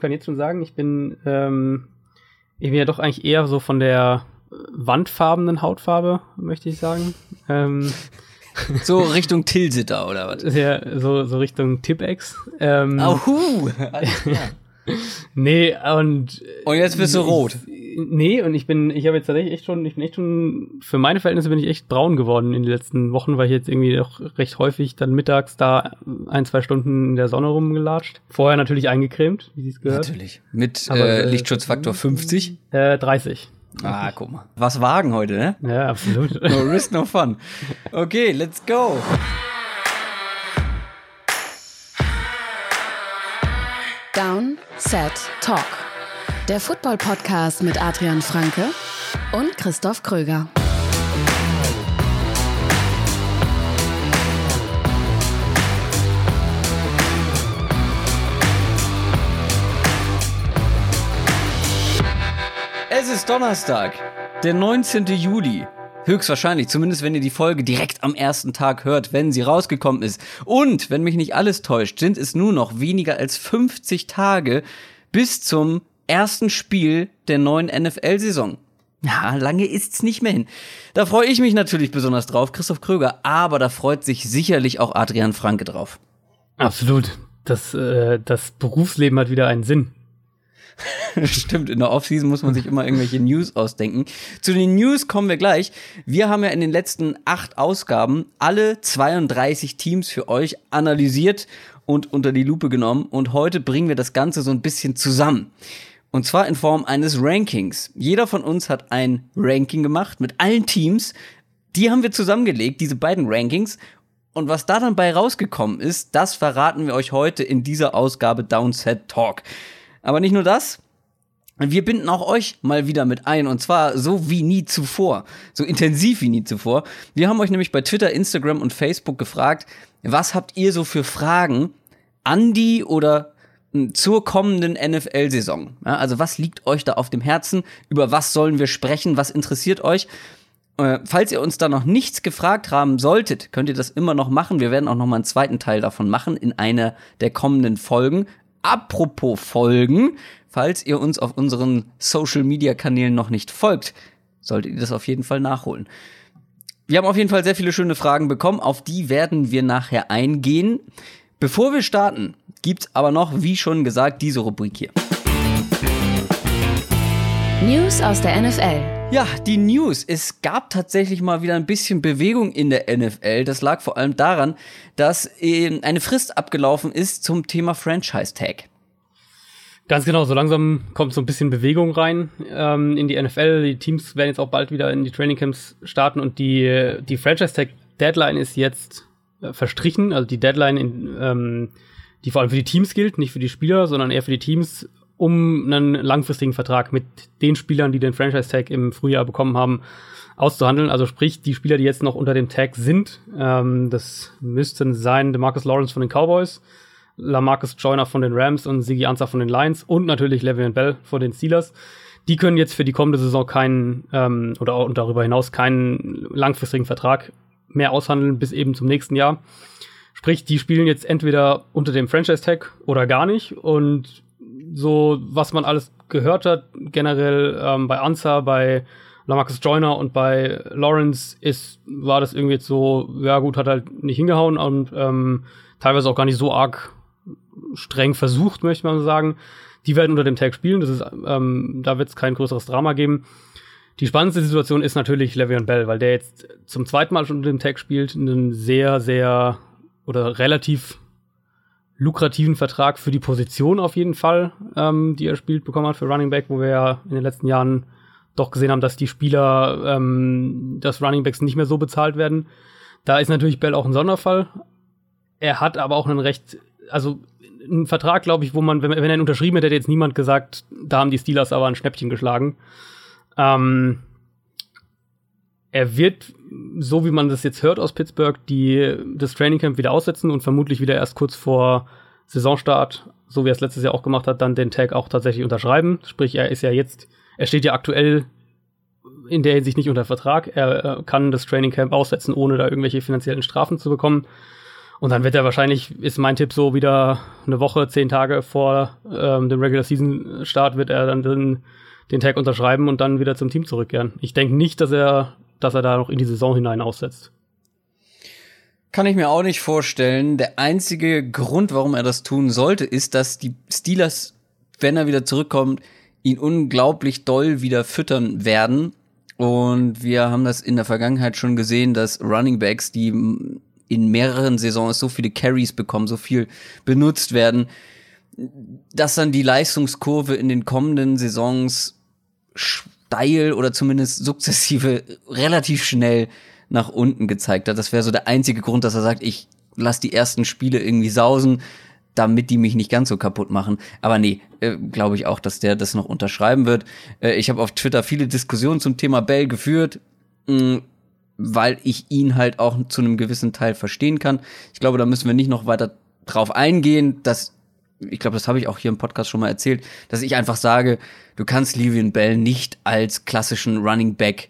kann jetzt schon sagen, ich bin, ähm, ich bin ja doch eigentlich eher so von der wandfarbenen Hautfarbe, möchte ich sagen. Ähm, so Richtung Tilsiter oder was? Ja, so, so Richtung Tipex. Ähm, Ahu! nee, und. Und jetzt bist du rot. Nee, und ich bin, ich habe jetzt tatsächlich echt schon, ich bin echt schon, für meine Verhältnisse bin ich echt braun geworden in den letzten Wochen, weil ich jetzt irgendwie auch recht häufig dann mittags da ein, zwei Stunden in der Sonne rumgelatscht. Vorher natürlich eingecremt, wie sie es gehört. Natürlich. Mit Aber, äh, Lichtschutzfaktor 50? Äh, 30. Ah, guck mal. Was wagen heute, ne? Ja, absolut. no risk, no fun. Okay, let's go. Down, Set, Talk. Der Football-Podcast mit Adrian Franke und Christoph Kröger. Es ist Donnerstag, der 19. Juli. Höchstwahrscheinlich, zumindest wenn ihr die Folge direkt am ersten Tag hört, wenn sie rausgekommen ist. Und, wenn mich nicht alles täuscht, sind es nur noch weniger als 50 Tage bis zum ersten Spiel der neuen NFL-Saison. Ja, lange ist's nicht mehr hin. Da freue ich mich natürlich besonders drauf, Christoph Kröger, aber da freut sich sicherlich auch Adrian Franke drauf. Absolut. Das, äh, das Berufsleben hat wieder einen Sinn. Stimmt, in der Offseason muss man sich immer irgendwelche News ausdenken. Zu den News kommen wir gleich. Wir haben ja in den letzten acht Ausgaben alle 32 Teams für euch analysiert und unter die Lupe genommen und heute bringen wir das Ganze so ein bisschen zusammen. Und zwar in Form eines Rankings. Jeder von uns hat ein Ranking gemacht mit allen Teams. Die haben wir zusammengelegt, diese beiden Rankings. Und was da dann bei rausgekommen ist, das verraten wir euch heute in dieser Ausgabe Downset Talk. Aber nicht nur das. Wir binden auch euch mal wieder mit ein und zwar so wie nie zuvor, so intensiv wie nie zuvor. Wir haben euch nämlich bei Twitter, Instagram und Facebook gefragt, was habt ihr so für Fragen an die oder zur kommenden NFL-Saison? Ja, also was liegt euch da auf dem Herzen? Über was sollen wir sprechen? Was interessiert euch? Äh, falls ihr uns da noch nichts gefragt haben solltet, könnt ihr das immer noch machen. Wir werden auch noch mal einen zweiten Teil davon machen in einer der kommenden Folgen. Apropos Folgen, falls ihr uns auf unseren Social Media Kanälen noch nicht folgt, solltet ihr das auf jeden Fall nachholen. Wir haben auf jeden Fall sehr viele schöne Fragen bekommen, auf die werden wir nachher eingehen. Bevor wir starten, gibt's aber noch, wie schon gesagt, diese Rubrik hier. News aus der NFL. Ja, die News. Es gab tatsächlich mal wieder ein bisschen Bewegung in der NFL. Das lag vor allem daran, dass äh, eine Frist abgelaufen ist zum Thema Franchise Tag. Ganz genau, so langsam kommt so ein bisschen Bewegung rein ähm, in die NFL. Die Teams werden jetzt auch bald wieder in die Trainingcamps starten und die, die Franchise Tag Deadline ist jetzt verstrichen. Also die Deadline, in, ähm, die vor allem für die Teams gilt, nicht für die Spieler, sondern eher für die Teams um einen langfristigen Vertrag mit den Spielern, die den Franchise-Tag im Frühjahr bekommen haben, auszuhandeln. Also sprich, die Spieler, die jetzt noch unter dem Tag sind, ähm, das müssten sein Marcus Lawrence von den Cowboys, Lamarcus Joyner von den Rams und Sigi Ansah von den Lions und natürlich Le'Veon Bell von den Steelers. Die können jetzt für die kommende Saison keinen ähm, oder auch darüber hinaus keinen langfristigen Vertrag mehr aushandeln bis eben zum nächsten Jahr. Sprich, die spielen jetzt entweder unter dem Franchise-Tag oder gar nicht und so, was man alles gehört hat, generell ähm, bei Ansa, bei Lamarcus Joyner und bei Lawrence ist, war das irgendwie jetzt so, ja gut, hat halt nicht hingehauen und ähm, teilweise auch gar nicht so arg streng versucht, möchte man sagen. Die werden unter dem Tag spielen, das ist, ähm, da wird es kein größeres Drama geben. Die spannendste Situation ist natürlich Le'Veon Bell, weil der jetzt zum zweiten Mal schon unter dem Tag spielt, einen sehr, sehr oder relativ lukrativen Vertrag für die Position auf jeden Fall, ähm, die er spielt, bekommen hat für Running Back, wo wir ja in den letzten Jahren doch gesehen haben, dass die Spieler, ähm, dass Running Backs nicht mehr so bezahlt werden. Da ist natürlich Bell auch ein Sonderfall. Er hat aber auch einen recht, also einen Vertrag, glaube ich, wo man, wenn, wenn er ihn unterschrieben hätte, hätte jetzt niemand gesagt, da haben die Steelers aber ein Schnäppchen geschlagen. Ähm, er wird, so wie man das jetzt hört aus Pittsburgh, die, das Trainingcamp wieder aussetzen und vermutlich wieder erst kurz vor Saisonstart, so wie er es letztes Jahr auch gemacht hat, dann den Tag auch tatsächlich unterschreiben. Sprich, er ist ja jetzt, er steht ja aktuell in der Hinsicht nicht unter Vertrag. Er, er kann das Trainingcamp aussetzen, ohne da irgendwelche finanziellen Strafen zu bekommen. Und dann wird er wahrscheinlich, ist mein Tipp so, wieder eine Woche, zehn Tage vor ähm, dem Regular Season Start wird er dann den, den Tag unterschreiben und dann wieder zum Team zurückkehren. Ich denke nicht, dass er, dass er da noch in die Saison hinein aussetzt. Kann ich mir auch nicht vorstellen. Der einzige Grund, warum er das tun sollte, ist, dass die Steelers, wenn er wieder zurückkommt, ihn unglaublich doll wieder füttern werden. Und wir haben das in der Vergangenheit schon gesehen, dass Running Backs, die in mehreren Saisons so viele Carries bekommen, so viel benutzt werden, dass dann die Leistungskurve in den kommenden Saisons steil oder zumindest sukzessive relativ schnell nach unten gezeigt hat. Das wäre so der einzige Grund, dass er sagt, ich lasse die ersten Spiele irgendwie sausen, damit die mich nicht ganz so kaputt machen. Aber nee, äh, glaube ich auch, dass der das noch unterschreiben wird. Äh, ich habe auf Twitter viele Diskussionen zum Thema Bell geführt. Mh, mm, weil ich ihn halt auch zu einem gewissen Teil verstehen kann. Ich glaube, da müssen wir nicht noch weiter drauf eingehen, dass ich glaube, das habe ich auch hier im Podcast schon mal erzählt, dass ich einfach sage, du kannst Livian Bell nicht als klassischen Running Back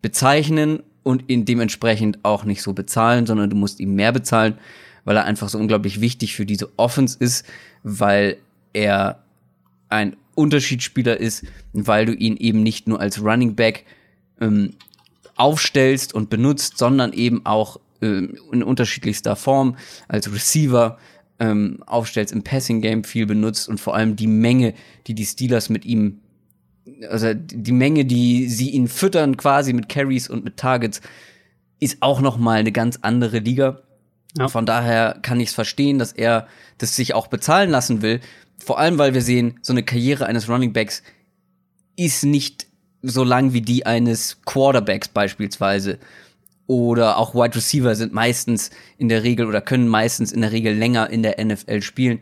bezeichnen und ihn dementsprechend auch nicht so bezahlen, sondern du musst ihm mehr bezahlen, weil er einfach so unglaublich wichtig für diese Offense ist, weil er ein Unterschiedsspieler ist, weil du ihn eben nicht nur als Running Back ähm, aufstellst und benutzt, sondern eben auch äh, in unterschiedlichster Form als Receiver ähm, aufstellst, im Passing Game viel benutzt und vor allem die Menge, die die Steelers mit ihm, also die Menge, die sie ihn füttern quasi mit Carries und mit Targets, ist auch noch mal eine ganz andere Liga. Ja. Von daher kann ich es verstehen, dass er das sich auch bezahlen lassen will. Vor allem, weil wir sehen, so eine Karriere eines Running Backs ist nicht so lang wie die eines Quarterbacks beispielsweise. Oder auch Wide Receiver sind meistens in der Regel oder können meistens in der Regel länger in der NFL spielen.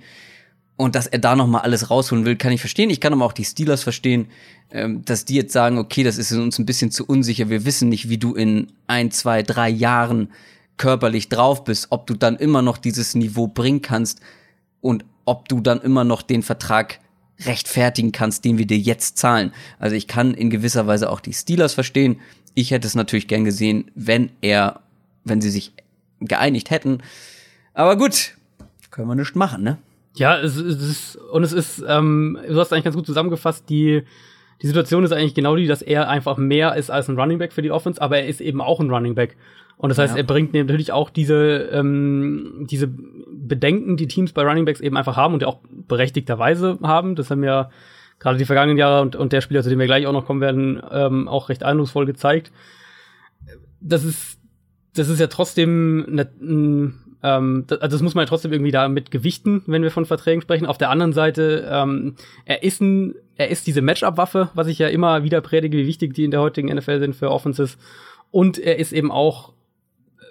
Und dass er da noch mal alles rausholen will, kann ich verstehen. Ich kann aber auch die Steelers verstehen, ähm, dass die jetzt sagen, okay, das ist uns ein bisschen zu unsicher. Wir wissen nicht, wie du in ein, zwei, drei Jahren körperlich drauf bist, ob du dann immer noch dieses Niveau bringen kannst und ob du dann immer noch den Vertrag rechtfertigen kannst, den wir dir jetzt zahlen. Also ich kann in gewisser Weise auch die Steelers verstehen. Ich hätte es natürlich gern gesehen, wenn er, wenn sie sich geeinigt hätten. Aber gut, können wir nichts machen, ne? Ja, es, es ist, und es ist, ähm, du hast eigentlich ganz gut zusammengefasst, die, die Situation ist eigentlich genau die, dass er einfach mehr ist als ein Running Back für die Offense, aber er ist eben auch ein Running Back. Und das heißt, ja. er bringt natürlich auch diese, ähm, diese Bedenken, die Teams bei Running Backs eben einfach haben und auch berechtigterweise haben. Das haben ja gerade die vergangenen Jahre und, und der Spieler, zu dem wir gleich auch noch kommen werden, ähm, auch recht eindrucksvoll gezeigt. Das ist, das ist ja trotzdem eine, ähm, das, also das muss man ja trotzdem irgendwie da mit gewichten, wenn wir von Verträgen sprechen. Auf der anderen Seite, ähm, er ist ein, er ist diese Matchup-Waffe, was ich ja immer wieder predige, wie wichtig die in der heutigen NFL sind für Offenses. Und er ist eben auch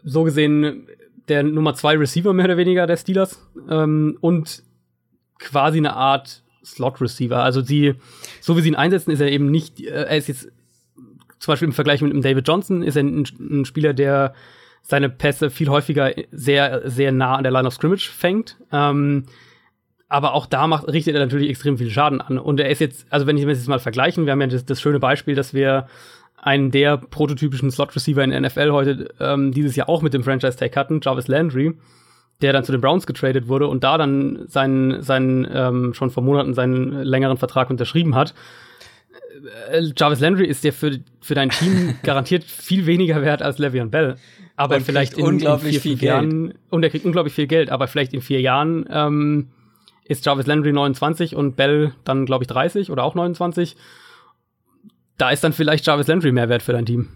so gesehen der Nummer zwei Receiver mehr oder weniger der Steelers ähm, und quasi eine Art Slot-Receiver. Also sie, so wie sie ihn einsetzen, ist er eben nicht, äh, er ist jetzt zum Beispiel im Vergleich mit dem David Johnson, ist er ein, ein Spieler, der seine Pässe viel häufiger sehr, sehr nah an der Line of Scrimmage fängt. Ähm, aber auch da macht, richtet er natürlich extrem viel Schaden an. Und er ist jetzt, also wenn ich mir das jetzt mal vergleichen, wir haben ja das, das schöne Beispiel, dass wir einen der prototypischen Slot-Receiver in der NFL heute ähm, dieses Jahr auch mit dem Franchise-Tag hatten, Jarvis Landry, der dann zu den Browns getradet wurde und da dann seinen, seinen ähm, schon vor Monaten seinen längeren Vertrag unterschrieben hat. Äh, Jarvis Landry ist der für, für dein Team garantiert viel weniger wert als Le'Veon Bell. Aber und vielleicht in, unglaublich in vier, viel Jahren, Geld. und er kriegt unglaublich viel Geld, aber vielleicht in vier Jahren ähm, ist Jarvis Landry 29 und Bell dann, glaube ich, 30 oder auch 29 da ist dann vielleicht Jarvis Landry mehr wert für dein Team.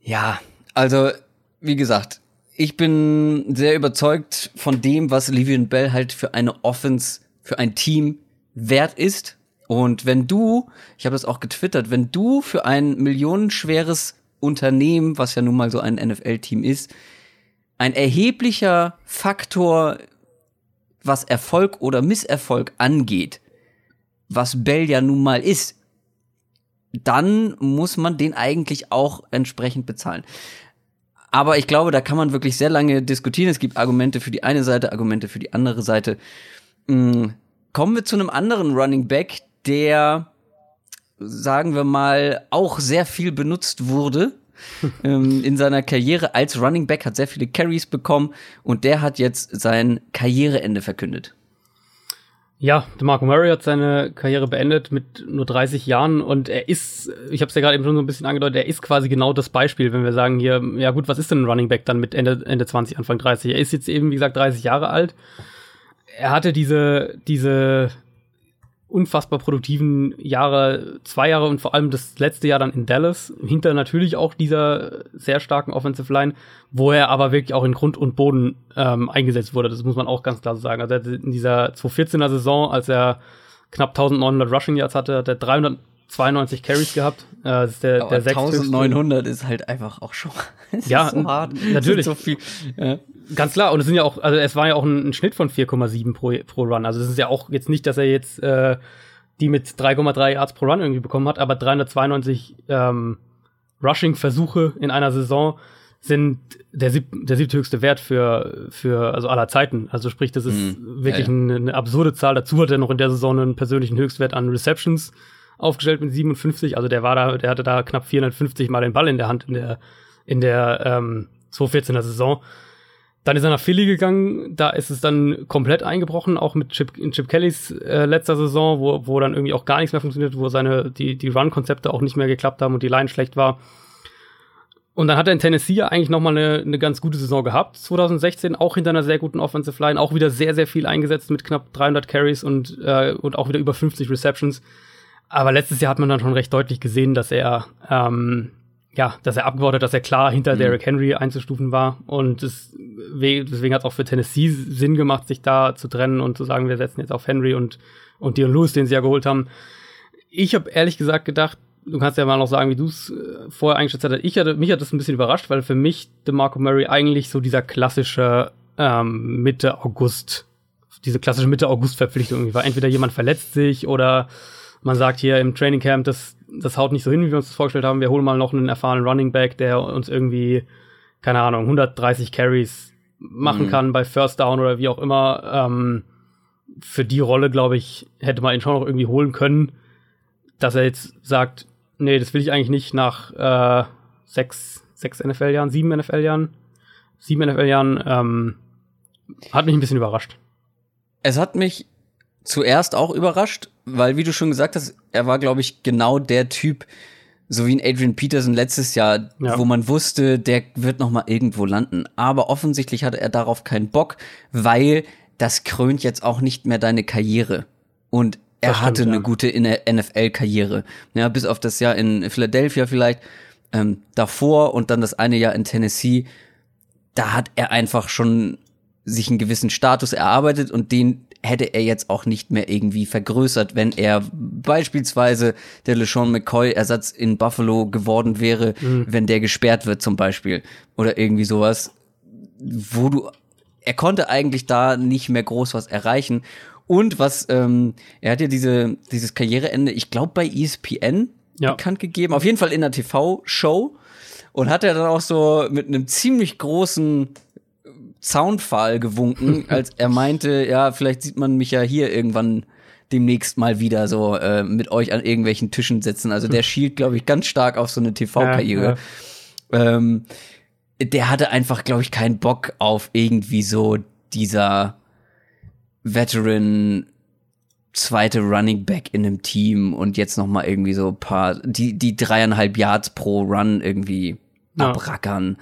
Ja, also, wie gesagt, ich bin sehr überzeugt von dem, was Livian Bell halt für eine Offense, für ein Team wert ist. Und wenn du, ich habe das auch getwittert, wenn du für ein millionenschweres Unternehmen, was ja nun mal so ein NFL-Team ist, ein erheblicher Faktor, was Erfolg oder Misserfolg angeht, was Bell ja nun mal ist, dann muss man den eigentlich auch entsprechend bezahlen. Aber ich glaube, da kann man wirklich sehr lange diskutieren. Es gibt Argumente für die eine Seite, Argumente für die andere Seite. Hm, kommen wir zu einem anderen Running Back, der, sagen wir mal, auch sehr viel benutzt wurde ähm, in seiner Karriere als Running Back, hat sehr viele Carries bekommen und der hat jetzt sein Karriereende verkündet. Ja, DeMarco Murray hat seine Karriere beendet mit nur 30 Jahren und er ist, ich habe es ja gerade eben schon so ein bisschen angedeutet, er ist quasi genau das Beispiel, wenn wir sagen hier, ja gut, was ist denn ein Running Back dann mit Ende, Ende 20, Anfang 30? Er ist jetzt eben, wie gesagt, 30 Jahre alt. Er hatte diese, diese unfassbar produktiven Jahre, zwei Jahre und vor allem das letzte Jahr dann in Dallas, hinter natürlich auch dieser sehr starken Offensive Line, wo er aber wirklich auch in Grund und Boden ähm, eingesetzt wurde. Das muss man auch ganz klar sagen. Also in dieser 2014er Saison, als er knapp 1900 Rushing Yards hatte, hat er 392 Carries gehabt. Äh, das ist der, Aber der 1900 ist halt einfach auch schon ja, so hart. Natürlich. So viel, ja. Ganz klar, und es sind ja auch, also es war ja auch ein, ein Schnitt von 4,7 pro, pro Run. Also es ist ja auch jetzt nicht, dass er jetzt äh, die mit 3,3 Yards pro Run irgendwie bekommen hat, aber 392 ähm, Rushing-Versuche in einer Saison sind der, sieb der siebthöchste Wert für, für also aller Zeiten. Also sprich, das ist mhm. wirklich ja, ja. Eine, eine, absurde Zahl. Dazu hat er noch in der Saison einen persönlichen Höchstwert an Receptions aufgestellt mit 57. Also der war da, der hatte da knapp 450 Mal den Ball in der Hand in der, in der ähm, 2014er Saison. Dann ist er nach Philly gegangen, da ist es dann komplett eingebrochen, auch mit Chip, in Chip Kellys äh, letzter Saison, wo, wo dann irgendwie auch gar nichts mehr funktioniert, wo seine, die, die Run-Konzepte auch nicht mehr geklappt haben und die Line schlecht war. Und dann hat er in Tennessee eigentlich nochmal eine, eine ganz gute Saison gehabt, 2016, auch hinter einer sehr guten Offensive Line, auch wieder sehr, sehr viel eingesetzt mit knapp 300 Carries und, äh, und auch wieder über 50 Receptions. Aber letztes Jahr hat man dann schon recht deutlich gesehen, dass er ähm, ja, dass er abgewortet, dass er klar hinter mhm. Derrick Henry einzustufen war. Und das, deswegen hat es auch für Tennessee Sinn gemacht, sich da zu trennen und zu sagen, wir setzen jetzt auf Henry und, und Dion Lewis, den sie ja geholt haben. Ich habe ehrlich gesagt gedacht, du kannst ja mal noch sagen, wie du es äh, vorher eingeschätzt hattest. Ich hatte, mich hat das ein bisschen überrascht, weil für mich DeMarco Murray eigentlich so dieser klassische ähm, Mitte August, diese klassische Mitte August Verpflichtung war. Entweder jemand verletzt sich oder man sagt hier im Training Camp, das das haut nicht so hin, wie wir uns das vorgestellt haben. Wir holen mal noch einen erfahrenen Running Back, der uns irgendwie, keine Ahnung, 130 Carries machen mhm. kann bei First Down oder wie auch immer. Ähm, für die Rolle, glaube ich, hätte man ihn schon noch irgendwie holen können, dass er jetzt sagt, nee, das will ich eigentlich nicht nach äh, sechs, sechs NFL-Jahren, sieben NFL-Jahren, sieben NFL-Jahren, ähm, hat mich ein bisschen überrascht. Es hat mich zuerst auch überrascht, weil, wie du schon gesagt hast, er war, glaube ich, genau der Typ, so wie ein Adrian Peterson letztes Jahr, ja. wo man wusste, der wird noch mal irgendwo landen. Aber offensichtlich hatte er darauf keinen Bock, weil das krönt jetzt auch nicht mehr deine Karriere. Und er stimmt, hatte eine ja. gute NFL-Karriere. Ja, bis auf das Jahr in Philadelphia vielleicht, ähm, davor und dann das eine Jahr in Tennessee. Da hat er einfach schon sich einen gewissen Status erarbeitet und den hätte er jetzt auch nicht mehr irgendwie vergrößert, wenn er beispielsweise der LeSean McCoy-Ersatz in Buffalo geworden wäre, mhm. wenn der gesperrt wird zum Beispiel. Oder irgendwie sowas, wo du, er konnte eigentlich da nicht mehr groß was erreichen. Und was, ähm, er hat ja diese, dieses Karriereende, ich glaube bei ESPN ja. bekannt gegeben, auf jeden Fall in der TV-Show. Und hat er dann auch so mit einem ziemlich großen Zaunpfahl gewunken, als er meinte, ja, vielleicht sieht man mich ja hier irgendwann demnächst mal wieder so äh, mit euch an irgendwelchen Tischen sitzen. Also der schielt, glaube ich, ganz stark auf so eine TV-Karriere. Ja, ja. ähm, der hatte einfach, glaube ich, keinen Bock auf irgendwie so dieser Veteran zweite Running Back in einem Team und jetzt noch mal irgendwie so ein paar die die dreieinhalb Yards pro Run irgendwie ja. abrackern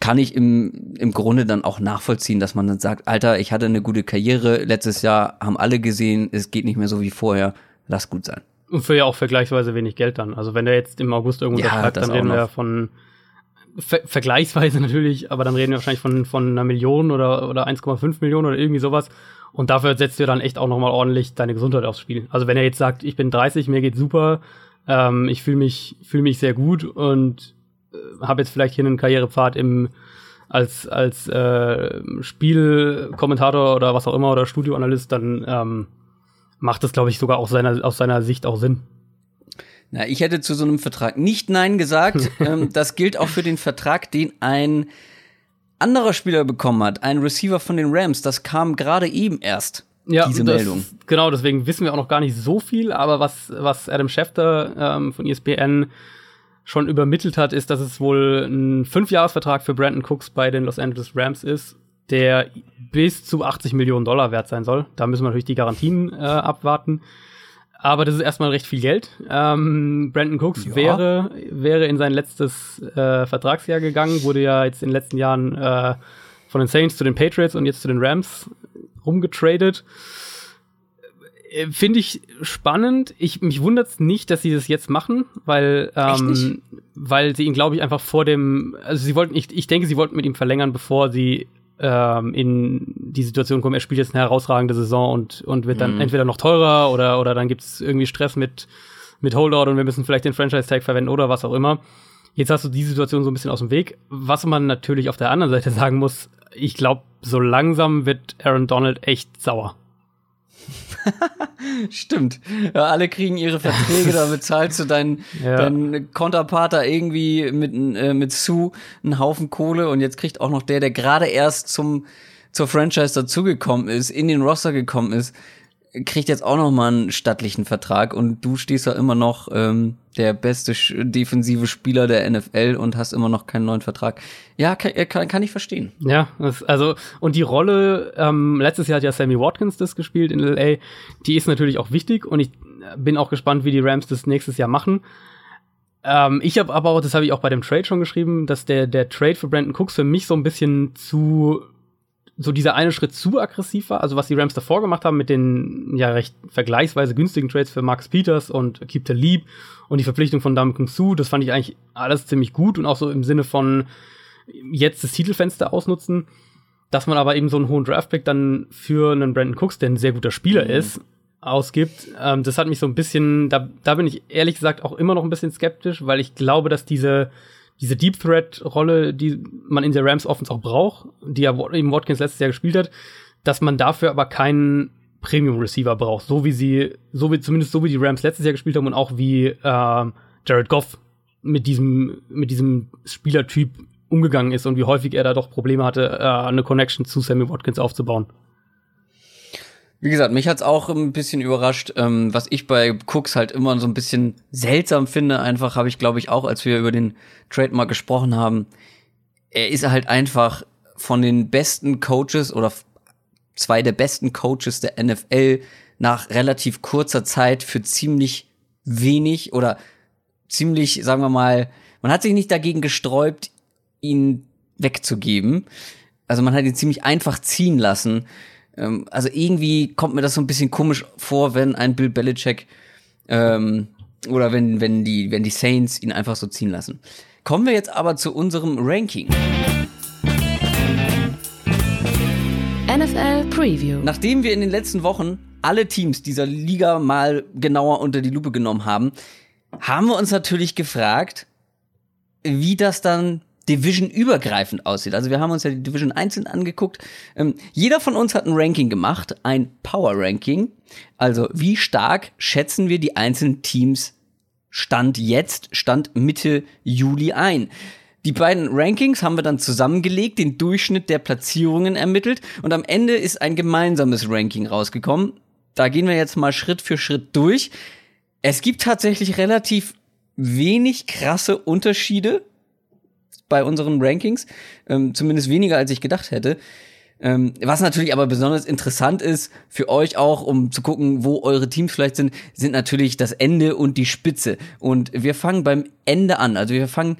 kann ich im, im Grunde dann auch nachvollziehen, dass man dann sagt, Alter, ich hatte eine gute Karriere, letztes Jahr haben alle gesehen, es geht nicht mehr so wie vorher, lass gut sein. Und für ja auch vergleichsweise wenig Geld dann. Also wenn der jetzt im August irgendwo ja, unterschreibt, dann reden wir ja von ver vergleichsweise natürlich, aber dann reden wir wahrscheinlich von, von einer Million oder, oder 1,5 Millionen oder irgendwie sowas. Und dafür setzt du dann echt auch nochmal ordentlich deine Gesundheit aufs Spiel. Also wenn er jetzt sagt, ich bin 30, mir geht's super, ähm, ich fühle mich, fühl mich sehr gut und habe jetzt vielleicht hier einen Karrierepfad im als als äh, Spielkommentator oder was auch immer oder Studioanalyst, dann ähm, macht das, glaube ich, sogar aus seiner aus seiner Sicht auch Sinn. Na, ich hätte zu so einem Vertrag nicht Nein gesagt. ähm, das gilt auch für den Vertrag, den ein anderer Spieler bekommen hat, ein Receiver von den Rams. Das kam gerade eben erst. Ja, diese das, Meldung. Genau, deswegen wissen wir auch noch gar nicht so viel, aber was, was Adam Schefter ähm, von ESPN schon übermittelt hat, ist, dass es wohl ein Fünfjahresvertrag für Brandon Cooks bei den Los Angeles Rams ist, der bis zu 80 Millionen Dollar wert sein soll. Da müssen wir natürlich die Garantien äh, abwarten. Aber das ist erstmal recht viel Geld. Ähm, Brandon Cooks ja. wäre, wäre in sein letztes äh, Vertragsjahr gegangen, wurde ja jetzt in den letzten Jahren äh, von den Saints zu den Patriots und jetzt zu den Rams rumgetradet. Äh, finde ich spannend. Ich, mich wundert es nicht, dass sie das jetzt machen, weil, ähm, weil sie ihn, glaube ich, einfach vor dem, also sie wollten, ich, ich denke, sie wollten mit ihm verlängern, bevor sie ähm, in die Situation kommen, er spielt jetzt eine herausragende Saison und, und wird dann mhm. entweder noch teurer oder, oder dann gibt es irgendwie Stress mit, mit Holdout und wir müssen vielleicht den Franchise-Tag verwenden oder was auch immer. Jetzt hast du die Situation so ein bisschen aus dem Weg. Was man natürlich auf der anderen Seite sagen muss, ich glaube, so langsam wird Aaron Donald echt sauer. Stimmt. Ja, alle kriegen ihre Verträge, da bezahlst du deinen, ja. deinen Konterpater irgendwie mit, äh, mit Sue einen Haufen Kohle und jetzt kriegt auch noch der, der gerade erst zum, zur Franchise dazugekommen ist, in den Roster gekommen ist, kriegt jetzt auch noch mal einen stattlichen Vertrag und du stehst ja immer noch ähm, der beste defensive Spieler der NFL und hast immer noch keinen neuen Vertrag. Ja, kann, äh, kann, kann ich verstehen. Ja, das, also und die Rolle, ähm, letztes Jahr hat ja Sammy Watkins das gespielt in LA, die ist natürlich auch wichtig und ich bin auch gespannt, wie die Rams das nächstes Jahr machen. Ähm, ich habe aber auch, das habe ich auch bei dem Trade schon geschrieben, dass der, der Trade für Brandon Cooks für mich so ein bisschen zu so dieser eine Schritt zu aggressiv war. Also was die Rams davor gemacht haben mit den ja recht vergleichsweise günstigen Trades für Marcus Peters und Keep the Leap und die Verpflichtung von Dam Kung Su, das fand ich eigentlich alles ziemlich gut und auch so im Sinne von jetzt das Titelfenster ausnutzen. Dass man aber eben so einen hohen Draftpick dann für einen Brandon Cooks, der ein sehr guter Spieler mhm. ist, ausgibt, ähm, das hat mich so ein bisschen, da, da bin ich ehrlich gesagt auch immer noch ein bisschen skeptisch, weil ich glaube, dass diese diese Deep Threat Rolle, die man in der Rams Offense auch braucht, die ja eben Watkins letztes Jahr gespielt hat, dass man dafür aber keinen Premium Receiver braucht, so wie sie, so wie zumindest so wie die Rams letztes Jahr gespielt haben und auch wie äh, Jared Goff mit diesem mit diesem Spielertyp umgegangen ist und wie häufig er da doch Probleme hatte, äh, eine Connection zu Sammy Watkins aufzubauen. Wie gesagt, mich hat's auch ein bisschen überrascht, ähm, was ich bei Cooks halt immer so ein bisschen seltsam finde. Einfach habe ich, glaube ich, auch, als wir über den Trademark gesprochen haben, er ist halt einfach von den besten Coaches oder zwei der besten Coaches der NFL nach relativ kurzer Zeit für ziemlich wenig oder ziemlich, sagen wir mal, man hat sich nicht dagegen gesträubt, ihn wegzugeben. Also man hat ihn ziemlich einfach ziehen lassen. Ähm, also irgendwie kommt mir das so ein bisschen komisch vor, wenn ein Bill Belichick ähm, oder wenn, wenn, die, wenn die Saints ihn einfach so ziehen lassen. Kommen wir jetzt aber zu unserem Ranking. NFL Preview. Nachdem wir in den letzten Wochen alle Teams dieser Liga mal genauer unter die Lupe genommen haben, haben wir uns natürlich gefragt, wie das dann Division-übergreifend aussieht. Also wir haben uns ja die Division einzeln angeguckt. Ähm, jeder von uns hat ein Ranking gemacht, ein Power-Ranking. Also wie stark schätzen wir die einzelnen Teams Stand jetzt, Stand Mitte Juli ein. Die beiden Rankings haben wir dann zusammengelegt, den Durchschnitt der Platzierungen ermittelt und am Ende ist ein gemeinsames Ranking rausgekommen. Da gehen wir jetzt mal Schritt für Schritt durch. Es gibt tatsächlich relativ wenig krasse Unterschiede bei unseren Rankings, ähm, zumindest weniger als ich gedacht hätte. Ähm, was natürlich aber besonders interessant ist für euch auch, um zu gucken, wo eure Teams vielleicht sind, sind natürlich das Ende und die Spitze. Und wir fangen beim Ende an. Also wir fangen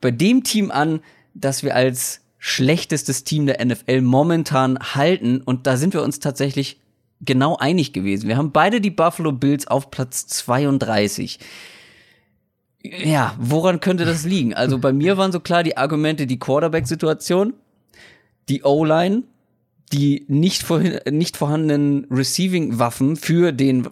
bei dem Team an, das wir als schlechtestes Team der NFL momentan halten. Und da sind wir uns tatsächlich genau einig gewesen. Wir haben beide die Buffalo Bills auf Platz 32. Ja, woran könnte das liegen? Also bei mir waren so klar die Argumente, die Quarterback-Situation, die O-Line, die nicht, vor, nicht vorhandenen Receiving-Waffen für den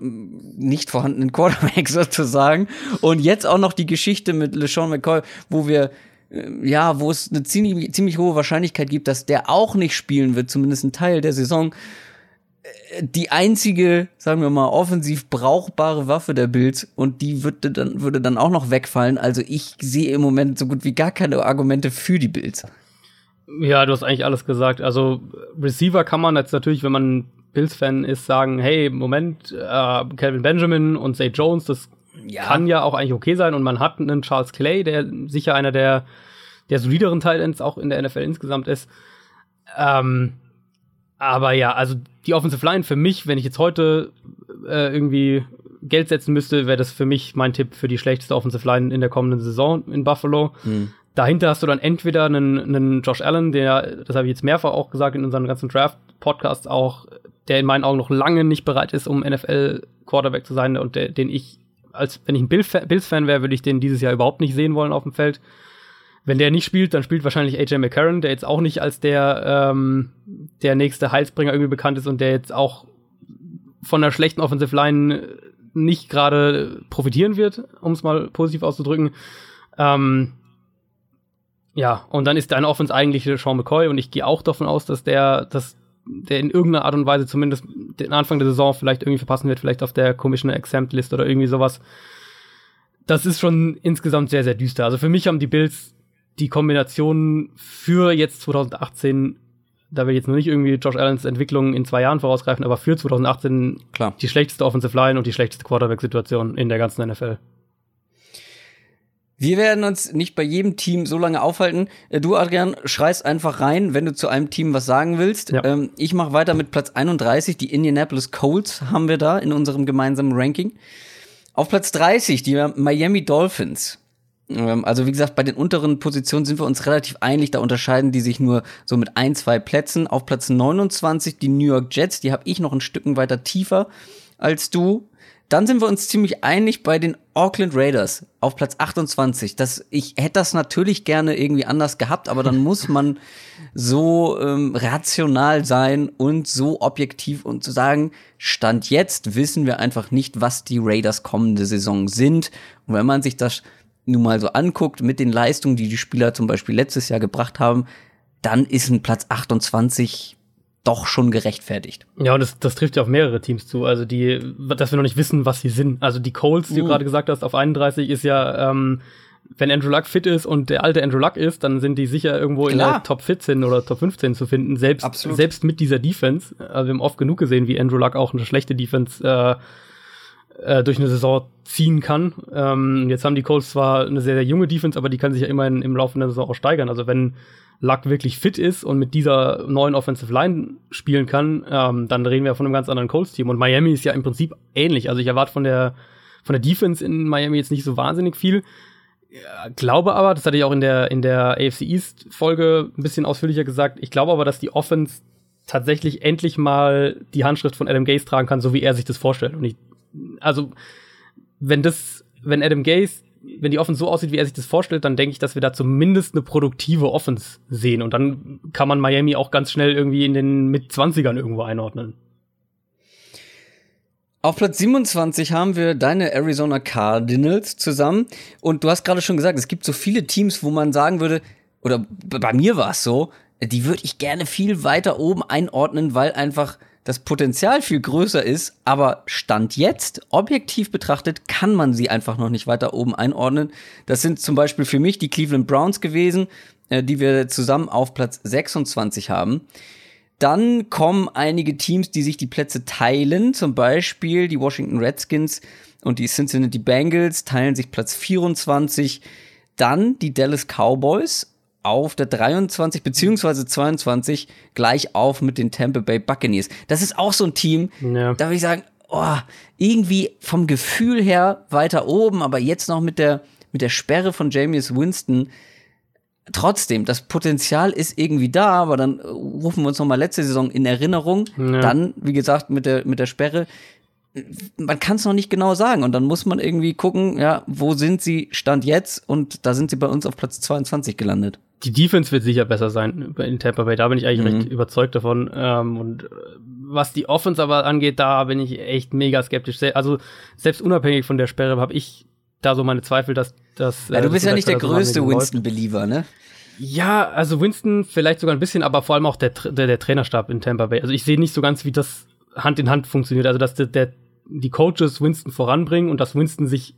nicht vorhandenen Quarterback sozusagen. Und jetzt auch noch die Geschichte mit LeSean McCoy, wo wir äh, ja, wo es eine ziemlich, ziemlich hohe Wahrscheinlichkeit gibt, dass der auch nicht spielen wird, zumindest ein Teil der Saison die einzige, sagen wir mal, offensiv brauchbare Waffe der Bills und die würde dann, würde dann auch noch wegfallen. Also ich sehe im Moment so gut wie gar keine Argumente für die Bills. Ja, du hast eigentlich alles gesagt. Also Receiver kann man jetzt natürlich, wenn man Bills-Fan ist, sagen, hey, Moment, äh, Calvin Benjamin und Zay Jones, das ja. kann ja auch eigentlich okay sein. Und man hat einen Charles Clay, der sicher einer der, der solideren Titans auch in der NFL insgesamt ist. Ähm, aber ja, also die Offensive Line für mich, wenn ich jetzt heute äh, irgendwie Geld setzen müsste, wäre das für mich mein Tipp für die schlechteste Offensive Line in der kommenden Saison in Buffalo. Mhm. Dahinter hast du dann entweder einen, einen Josh Allen, der, das habe ich jetzt mehrfach auch gesagt in unseren ganzen Draft-Podcasts auch, der in meinen Augen noch lange nicht bereit ist, um NFL-Quarterback zu sein und der, den ich, als wenn ich ein Bills-Fan wäre, würde ich den dieses Jahr überhaupt nicht sehen wollen auf dem Feld. Wenn der nicht spielt, dann spielt wahrscheinlich AJ McCarron, der jetzt auch nicht als der, ähm, der nächste Heilsbringer irgendwie bekannt ist und der jetzt auch von der schlechten Offensive Line nicht gerade profitieren wird, um es mal positiv auszudrücken. Ähm, ja, und dann ist deine Offense eigentlich Sean McCoy und ich gehe auch davon aus, dass der, dass der in irgendeiner Art und Weise zumindest den Anfang der Saison vielleicht irgendwie verpassen wird, vielleicht auf der Commissioner Exempt List oder irgendwie sowas. Das ist schon insgesamt sehr, sehr düster. Also für mich haben die Bills die Kombination für jetzt 2018 da will jetzt noch nicht irgendwie Josh Allens Entwicklung in zwei Jahren vorausgreifen, aber für 2018 Klar. die schlechteste Offensive Line und die schlechteste Quarterback-Situation in der ganzen NFL. Wir werden uns nicht bei jedem Team so lange aufhalten. Äh, du, Adrian, schreist einfach rein, wenn du zu einem Team was sagen willst. Ja. Ähm, ich mache weiter mit Platz 31. Die Indianapolis Colts haben wir da in unserem gemeinsamen Ranking. Auf Platz 30 die Miami Dolphins. Ähm, also wie gesagt, bei den unteren Positionen sind wir uns relativ einig. Da unterscheiden die sich nur so mit ein, zwei Plätzen. Auf Platz 29 die New York Jets. Die habe ich noch ein Stück weiter tiefer als du. Dann sind wir uns ziemlich einig bei den Auckland Raiders auf Platz 28. Das, ich hätte das natürlich gerne irgendwie anders gehabt, aber dann muss man so ähm, rational sein und so objektiv und zu sagen, Stand jetzt wissen wir einfach nicht, was die Raiders kommende Saison sind. Und wenn man sich das nun mal so anguckt, mit den Leistungen, die die Spieler zum Beispiel letztes Jahr gebracht haben, dann ist ein Platz 28 doch schon gerechtfertigt. Ja, und das, das trifft ja auf mehrere Teams zu. Also die, dass wir noch nicht wissen, was sie sind. Also die Colts, die uh. du gerade gesagt hast, auf 31 ist ja, ähm, wenn Andrew Luck fit ist und der alte Andrew Luck ist, dann sind die sicher irgendwo Klar. in der Top 14 oder Top 15 zu finden, selbst, selbst mit dieser Defense. Also wir haben oft genug gesehen, wie Andrew Luck auch eine schlechte Defense äh, äh, durch eine Saison ziehen kann. Ähm, jetzt haben die Colts zwar eine sehr, sehr junge Defense, aber die kann sich ja immerhin im Laufe der Saison auch steigern. Also wenn Luck wirklich fit ist und mit dieser neuen Offensive Line spielen kann, ähm, dann reden wir von einem ganz anderen Colts-Team. Und Miami ist ja im Prinzip ähnlich. Also ich erwarte von der, von der Defense in Miami jetzt nicht so wahnsinnig viel. Ja, glaube aber, das hatte ich auch in der, in der AFC East Folge ein bisschen ausführlicher gesagt, ich glaube aber, dass die Offense tatsächlich endlich mal die Handschrift von Adam Gase tragen kann, so wie er sich das vorstellt. Und ich also wenn das, wenn Adam Gaze, wenn die Offense so aussieht, wie er sich das vorstellt, dann denke ich, dass wir da zumindest eine produktive Offense sehen. Und dann kann man Miami auch ganz schnell irgendwie in den mit 20ern irgendwo einordnen. Auf Platz 27 haben wir deine Arizona Cardinals zusammen. Und du hast gerade schon gesagt, es gibt so viele Teams, wo man sagen würde, oder bei mir war es so, die würde ich gerne viel weiter oben einordnen, weil einfach das Potenzial viel größer ist, aber Stand jetzt, objektiv betrachtet, kann man sie einfach noch nicht weiter oben einordnen. Das sind zum Beispiel für mich die Cleveland Browns gewesen, äh, die wir zusammen auf Platz 26 haben. Dann kommen einige Teams, die sich die Plätze teilen, zum Beispiel die Washington Redskins und die Cincinnati Bengals teilen sich Platz 24. Dann die Dallas Cowboys auf der 23 beziehungsweise 22 gleich auf mit den Tampa Bay Buccaneers. Das ist auch so ein Team, ja. da würde ich sagen, oh, irgendwie vom Gefühl her weiter oben, aber jetzt noch mit der, mit der Sperre von Jameis Winston. Trotzdem, das Potenzial ist irgendwie da, aber dann rufen wir uns noch mal letzte Saison in Erinnerung. Ja. Dann, wie gesagt, mit der, mit der Sperre man kann es noch nicht genau sagen und dann muss man irgendwie gucken, ja, wo sind sie Stand jetzt und da sind sie bei uns auf Platz 22 gelandet die Defense wird sicher besser sein in Tampa Bay. Da bin ich eigentlich mhm. recht überzeugt davon. Ähm, und äh, was die Offense aber angeht, da bin ich echt mega skeptisch. Also selbst unabhängig von der Sperre habe ich da so meine Zweifel, dass das. Ja, du äh, bist ja nicht der größte Winston-Believer, ne? Ja, also Winston vielleicht sogar ein bisschen, aber vor allem auch der, der, der Trainerstab in Tampa Bay. Also ich sehe nicht so ganz, wie das Hand in Hand funktioniert. Also dass der, der, die Coaches Winston voranbringen und dass Winston sich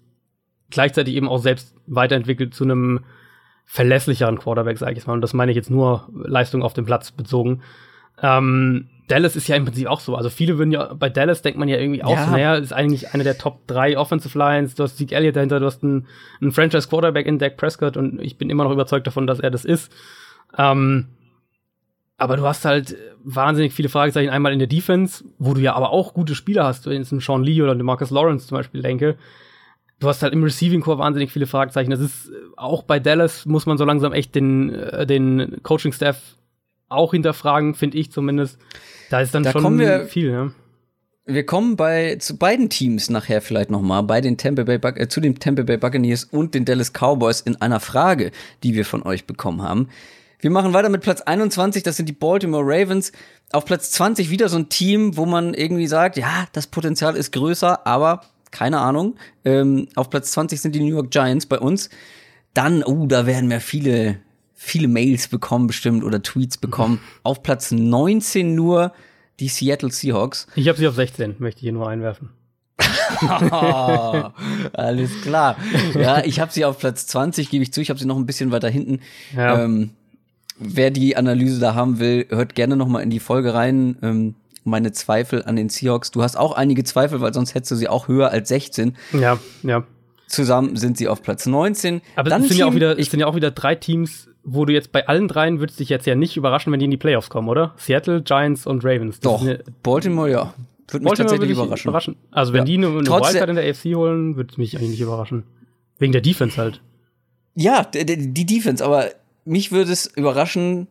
gleichzeitig eben auch selbst weiterentwickelt zu einem verlässlicheren Quarterback, sage ich mal. Und das meine ich jetzt nur Leistung auf dem Platz bezogen. Ähm, Dallas ist ja im Prinzip auch so. Also viele würden ja, bei Dallas denkt man ja irgendwie auch Ja. so, naja, ist eigentlich eine der Top 3 Offensive Lines. Du hast Zeke Elliott dahinter, du hast einen, einen Franchise Quarterback in Dak Prescott und ich bin immer noch überzeugt davon, dass er das ist. Ähm, aber du hast halt wahnsinnig viele Fragezeichen. Einmal in der Defense, wo du ja aber auch gute Spieler hast, wenn ich jetzt einen Sean Lee oder einen Marcus Lawrence zum Beispiel denke. Du hast halt im Receiving Core wahnsinnig viele Fragezeichen. Das ist äh, auch bei Dallas muss man so langsam echt den, äh, den Coaching Staff auch hinterfragen, finde ich zumindest. Da ist dann Da schon wir- viel, ja. Wir kommen bei zu beiden Teams nachher vielleicht noch mal bei den Tampa Bay Buc- äh, zu den Tampa Bay Buccaneers und den Dallas Cowboys in einer Frage, die wir von euch bekommen haben. Wir machen weiter mit Platz 21, das sind die Baltimore Ravens. Auf Platz 20 wieder so ein Team, wo man irgendwie sagt, ja, das Potenzial ist größer, aber keine Ahnung. Ähm, auf Platz 20 sind die New York Giants bei uns. Dann, uh, da werden wir viele, viele Mails bekommen bestimmt oder Tweets bekommen. Auf Platz 19 nur die Seattle Seahawks. Ich habe sie auf 16, möchte ich hier nur einwerfen. Oh, alles klar. Ja, ich habe sie auf Platz 20, gebe ich zu. Ich habe sie noch ein bisschen weiter hinten. Ja. Ähm, wer die Analyse da haben will, hört gerne noch mal in die Folge rein. Ähm, meine Zweifel an den Seahawks. Du hast auch einige Zweifel, weil sonst hättest du sie auch höher als 16. Ja, ja. Zusammen sind sie auf Platz 19. Aber Dann es sind ja auch wieder, es sind ja auch wieder drei Teams, wo du jetzt bei allen dreien würdest dich jetzt ja nicht überraschen, wenn die in die Playoffs kommen, oder? Seattle, Giants und Ravens. Das doch, Baltimore, ja. Würde mich Baltimore tatsächlich würde überraschen. überraschen. Also wenn Ja. die eine, eine Wildcard in der AFC holen, würde es mich eigentlich nicht überraschen. Wegen der Defense halt. Ja, die Defense, aber mich würde es überraschen.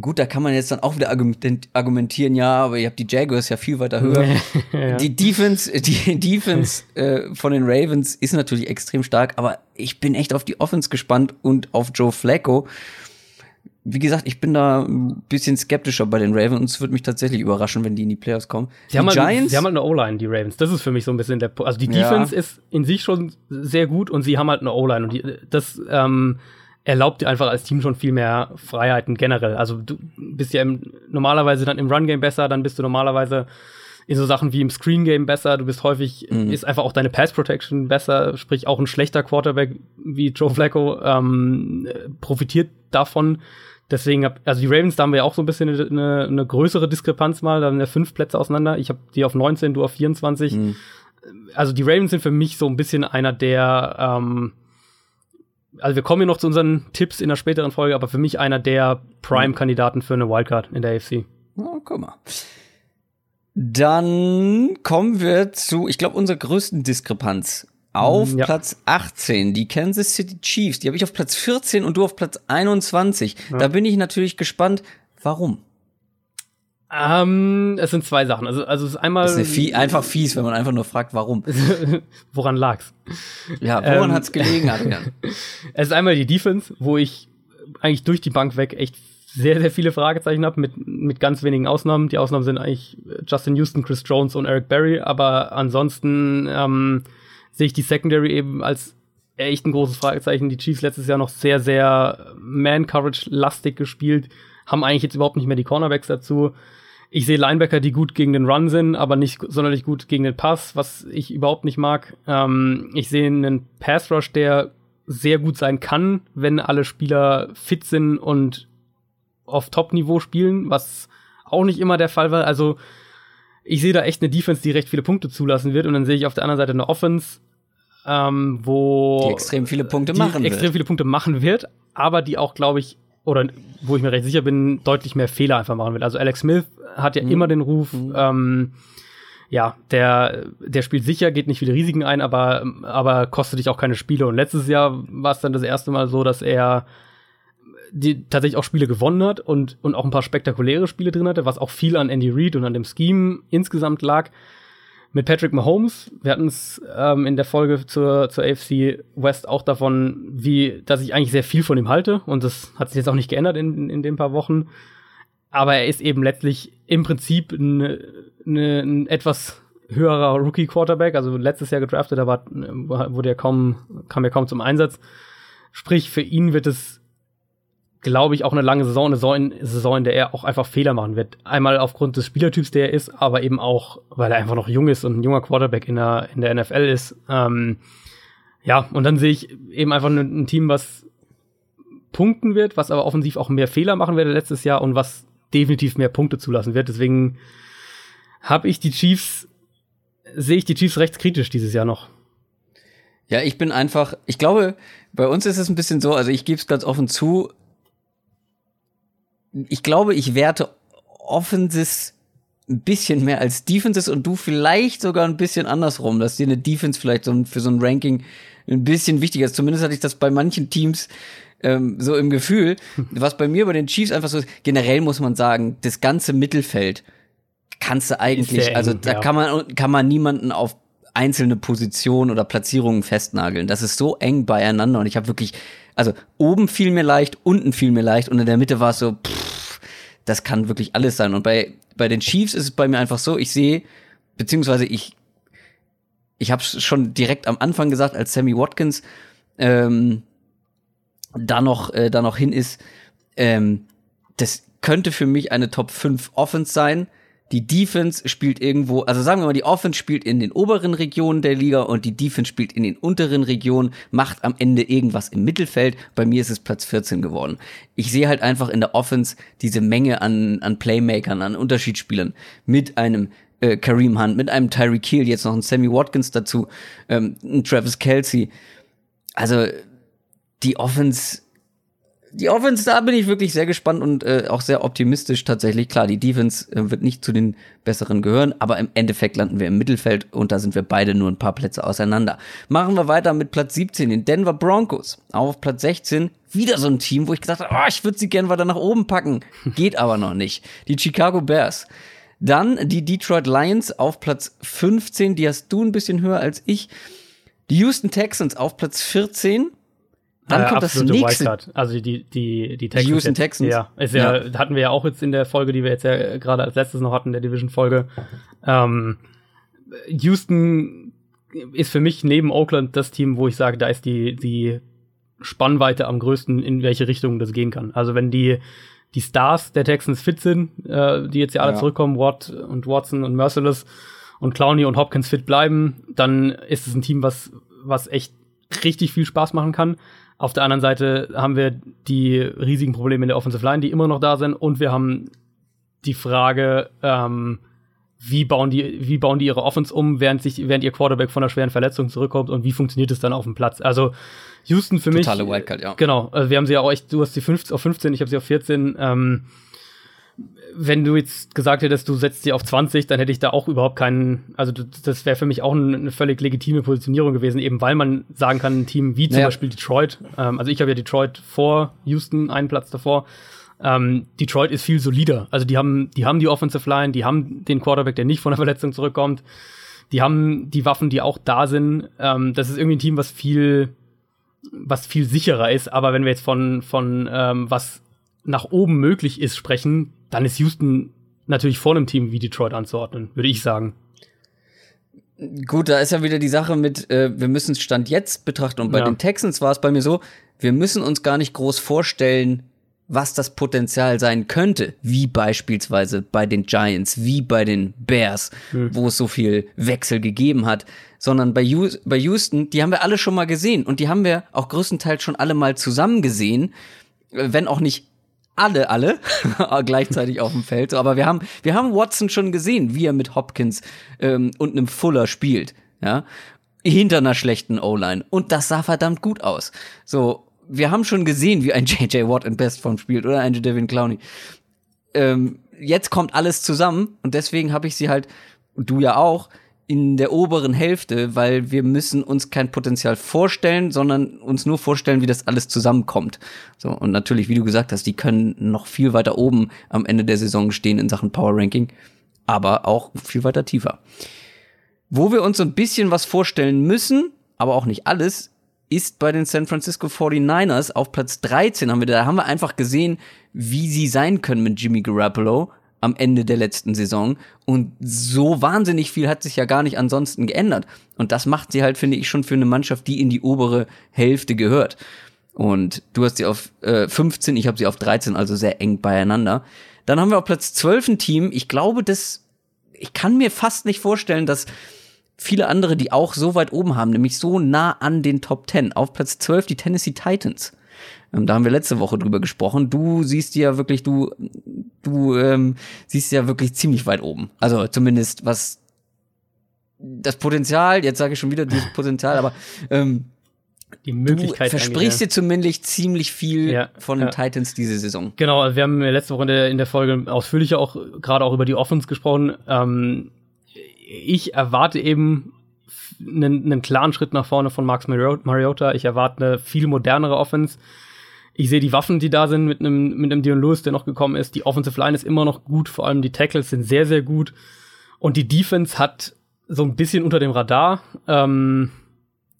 Gut, da kann man jetzt dann auch wieder argument- argumentieren, ja, aber ihr habt die Jaguars ja viel weiter höher. ja. Die Defense, die Defense äh, von den Ravens ist natürlich extrem stark, aber ich bin echt auf die Offense gespannt und auf Joe Flacco. Wie gesagt, ich bin da ein bisschen skeptischer bei den Ravens. Es würde mich tatsächlich überraschen, wenn die in die Playoffs kommen. Sie haben, die halt, sie haben halt eine O-Line, die Ravens. Das ist für mich so ein bisschen der Pu- Also die Ja. Defense ist in sich schon sehr gut und sie haben halt eine O-Line. Und die, das ähm, erlaubt dir einfach als Team schon viel mehr Freiheiten generell. Also du bist ja im, normalerweise dann im Run-Game besser, dann bist du normalerweise in so Sachen wie im Screen-Game besser. Du bist häufig, ist einfach auch deine Pass-Protection besser. Sprich, auch ein schlechter Quarterback wie Joe Flacco ähm, äh, profitiert davon. Deswegen hab, also die Ravens, da haben wir ja auch so ein bisschen eine, eine, größere Diskrepanz mal, da sind ja fünf Plätze auseinander. Ich habe die auf 19, du auf 24. Also die Ravens sind für mich so ein bisschen einer der, ähm, also wir kommen hier noch zu unseren Tipps in der späteren Folge, aber für mich einer der Prime-Kandidaten für eine Wildcard in der AFC. Oh, guck mal. Dann kommen wir zu, ich glaube, unserer größten Diskrepanz. Auf ja. Platz 18, die Kansas City Chiefs. Die habe ich auf Platz 14 und du auf Platz 21. Da bin ich natürlich gespannt, warum. Ähm, es sind zwei Sachen. Also, also es ist einmal, Das ist Vie einfach fies, wenn man einfach nur fragt, warum. woran lag's? Ja, woran Ähm, hat's gelegen, Adrian? Es ist einmal die Defense, wo ich eigentlich durch die Bank weg echt sehr, sehr viele Fragezeichen habe, mit, mit ganz wenigen Ausnahmen. Die Ausnahmen sind eigentlich Justin Houston, Chris Jones und Eric Berry, aber ansonsten ähm, sehe ich die Secondary eben als echt ein großes Fragezeichen. Die Chiefs letztes Jahr noch sehr, sehr Man-Coverage-lastig gespielt, haben eigentlich jetzt überhaupt nicht mehr die Cornerbacks dazu. Ich sehe Linebacker, die gut gegen den Run sind, aber nicht sonderlich gut gegen den Pass, was ich überhaupt nicht mag. Ähm, ich sehe einen Pass Rush, der sehr gut sein kann, wenn alle Spieler fit sind und auf Top-Niveau spielen, was auch nicht immer der Fall war. Also ich sehe da echt eine Defense, die recht viele Punkte zulassen wird. Und dann sehe ich auf der anderen Seite eine Offense, ähm, wo Die extrem viele Punkte machen wird. extrem viele Punkte machen wird, aber die auch, glaube ich, oder wo ich mir recht sicher bin, deutlich mehr Fehler einfach machen wird. Also Alex Smith hat ja Mhm. immer den Ruf, ähm, ja, der, der spielt sicher, geht nicht viele Risiken ein, aber, aber kostet dich auch keine Spiele. Und letztes Jahr war es dann das erste Mal so, dass er die tatsächlich auch Spiele gewonnen hat und, und auch ein paar spektakuläre Spiele drin hatte, was auch viel an Andy Reid und an dem Scheme insgesamt lag. Mit Patrick Mahomes, wir hatten es ähm, in der Folge zur, zur AFC West auch davon, wie, dass ich eigentlich sehr viel von ihm halte und das hat sich jetzt auch nicht geändert in, in, den paar Wochen. Aber er ist eben letztlich im Prinzip ein, ne, ein etwas höherer Rookie-Quarterback, also letztes Jahr gedraftet, aber wurde er kaum, kam er kaum zum Einsatz. Sprich, für ihn wird es glaube ich, auch eine lange Saison, eine Saison, in der er auch einfach Fehler machen wird. Einmal aufgrund des Spielertyps, der er ist, aber eben auch, weil er einfach noch jung ist und ein junger Quarterback in der, in der NFL ist. Ähm, ja, und dann sehe ich eben einfach ein, ein Team, was punkten wird, was aber offensiv auch mehr Fehler machen wird letztes Jahr und was definitiv mehr Punkte zulassen wird. Deswegen habe ich die Chiefs, sehe ich die Chiefs recht kritisch dieses Jahr noch. Ja, ich bin einfach, ich glaube, bei uns ist es ein bisschen so, also ich gebe es ganz offen zu, ich glaube, ich werte Offenses ein bisschen mehr als Defenses und du vielleicht sogar ein bisschen andersrum, dass dir eine Defense vielleicht so für so ein Ranking ein bisschen wichtiger ist. Zumindest hatte ich das bei manchen Teams ähm, so im Gefühl. Was bei mir bei den Chiefs einfach so ist, generell muss man sagen, das ganze Mittelfeld kannst du eigentlich, eng, also da ja. kann man, kann man niemanden auf einzelne Positionen oder Platzierungen festnageln. Das ist so eng beieinander und ich habe wirklich, also oben fiel mir leicht, unten fiel mir leicht und in der Mitte war es so, pff, das kann wirklich alles sein. Und bei, bei den Chiefs ist es bei mir einfach so, ich sehe, beziehungsweise ich, ich habe schon direkt am Anfang gesagt, als Sammy Watkins ähm, da noch, äh, da noch hin ist, ähm, das könnte für mich eine Top 5 Offense sein die Defense spielt irgendwo, also sagen wir mal, die Offense spielt in den oberen Regionen der Liga und die Defense spielt in den unteren Regionen, macht am Ende irgendwas im Mittelfeld. Bei mir ist es Platz 14 geworden. Ich sehe halt einfach in der Offense diese Menge an, an Playmakern, an Unterschiedsspielern mit einem äh, Kareem Hunt, mit einem Tyree Keel, jetzt noch ein Sammy Watkins dazu, ähm, ein Travis Kelsey. Also die Offense die Offense, da bin ich wirklich sehr gespannt und äh, auch sehr optimistisch tatsächlich. Klar, die Defense äh, wird nicht zu den besseren gehören, aber im Endeffekt landen wir im Mittelfeld und da sind wir beide nur ein paar Plätze auseinander. Machen wir weiter mit Platz 17, den Denver Broncos. Auf Platz 16 wieder so ein Team, wo ich gesagt habe, oh, ich würde sie gerne weiter nach oben packen. Geht aber noch nicht. Die Chicago Bears. Dann die Detroit Lions auf Platz 15, die hast du ein bisschen höher als ich. Die Houston Texans auf Platz 14 dann äh, kommt das nächste. Wildcard. Also die, die, die Texans. Die Houston Texans. Ja, ist ja, ja, hatten wir ja auch jetzt in der Folge, die wir jetzt ja gerade als letztes noch hatten, der Division-Folge. Ähm, Houston ist für mich neben Oakland das Team, wo ich sage, da ist die, die Spannweite am größten, in welche Richtung das gehen kann. Also wenn die, die Stars der Texans fit sind, äh, die jetzt ja alle ja. zurückkommen, Watt und Watson und Merciless und Clowney und Hopkins fit bleiben, dann ist es ein Team, was, was echt richtig viel Spaß machen kann. Auf der anderen Seite haben wir die riesigen Probleme in der Offensive Line, die immer noch da sind. Und wir haben die Frage, ähm, wie bauen die, wie bauen die ihre Offense um, während sich, während ihr Quarterback von einer schweren Verletzung zurückkommt und wie funktioniert es dann auf dem Platz? Also Houston für mich. Totale Wildcard, ja. Genau. Also wir haben sie ja auch echt, du hast sie 15, auf 15, ich habe sie auf 14. Ähm, wenn du jetzt gesagt hättest, du setzt sie auf 20, dann hätte ich da auch überhaupt keinen, also das wäre für mich auch eine völlig legitime Positionierung gewesen, eben weil man sagen kann, ein Team wie zum naja. Beispiel Detroit, ähm, also ich habe ja Detroit vor Houston, einen Platz davor, ähm, Detroit ist viel solider. Also die haben, die haben die Offensive Line, die haben den Quarterback, der nicht von der Verletzung zurückkommt, die haben die Waffen, die auch da sind. Ähm, das ist irgendwie ein Team, was viel, was viel sicherer ist. Aber wenn wir jetzt von, von ähm, was nach oben möglich ist, sprechen, dann ist Houston natürlich vor einem Team wie Detroit anzuordnen, würde ich sagen. Gut, da ist ja wieder die Sache mit, äh, wir müssen Stand jetzt betrachten. Und bei ja. den Texans war es bei mir so, wir müssen uns gar nicht groß vorstellen, was das Potenzial sein könnte, wie beispielsweise bei den Giants, wie bei den Bears, hm. wo es so viel Wechsel gegeben hat, sondern bei, bei Houston, die haben wir alle schon mal gesehen und die haben wir auch größtenteils schon alle mal zusammen gesehen, wenn auch nicht alle, alle gleichzeitig auf dem Feld. So, aber wir haben, wir haben Watson schon gesehen, wie er mit Hopkins ähm, und einem Fuller spielt, ja, hinter einer schlechten O-Line. Und das sah verdammt gut aus. So, wir haben schon gesehen, wie ein JJ Watt in Bestform spielt oder ein Devin Clowney. Ähm, jetzt kommt alles zusammen und deswegen habe ich sie halt, du ja auch, in der oberen Hälfte, weil wir müssen uns kein Potenzial vorstellen, sondern uns nur vorstellen, wie das alles zusammenkommt. So und natürlich, wie du gesagt hast, die können noch viel weiter oben am Ende der Saison stehen in Sachen Power Ranking, aber auch viel weiter tiefer. Wo wir uns so ein bisschen was vorstellen müssen, aber auch nicht alles, ist bei den San Francisco 49ers auf Platz 13 haben wir da haben wir einfach gesehen, wie sie sein können mit Jimmy Garoppolo am Ende der letzten Saison. Und so wahnsinnig viel hat sich ja gar nicht ansonsten geändert. Und das macht sie halt, finde ich, schon für eine Mannschaft, die in die obere Hälfte gehört. Und du hast sie auf äh, 15, ich habe sie auf 13, also sehr eng beieinander. Dann haben wir auf Platz 12 ein Team. Ich glaube, das, ich kann mir fast nicht vorstellen, dass viele andere, die auch so weit oben haben, nämlich so nah an den Top 10. Auf Platz 12 die Tennessee Titans. Ähm, da haben wir letzte Woche drüber gesprochen. Du siehst ja wirklich, du, du ähm, siehst ja wirklich ziemlich weit oben. Also zumindest was das Potenzial, jetzt sage ich schon wieder dieses Potenzial, aber ähm, die Möglichkeit. Du versprichst dir zumindest ziemlich viel ja, von den ja. Titans diese Saison. Genau, also wir haben letzte Woche in der, in der Folge ausführlicher auch gerade auch über die Offense gesprochen. Ähm, ich erwarte eben einen, einen klaren Schritt nach vorne von Max Mariota. Ich erwarte eine viel modernere Offense. Ich sehe die Waffen, die da sind, mit einem, mit einem Dion Lewis, der noch gekommen ist. Die Offensive Line ist immer noch gut, vor allem die Tackles sind sehr, sehr gut. Und die Defense hat so ein bisschen unter dem Radar ähm,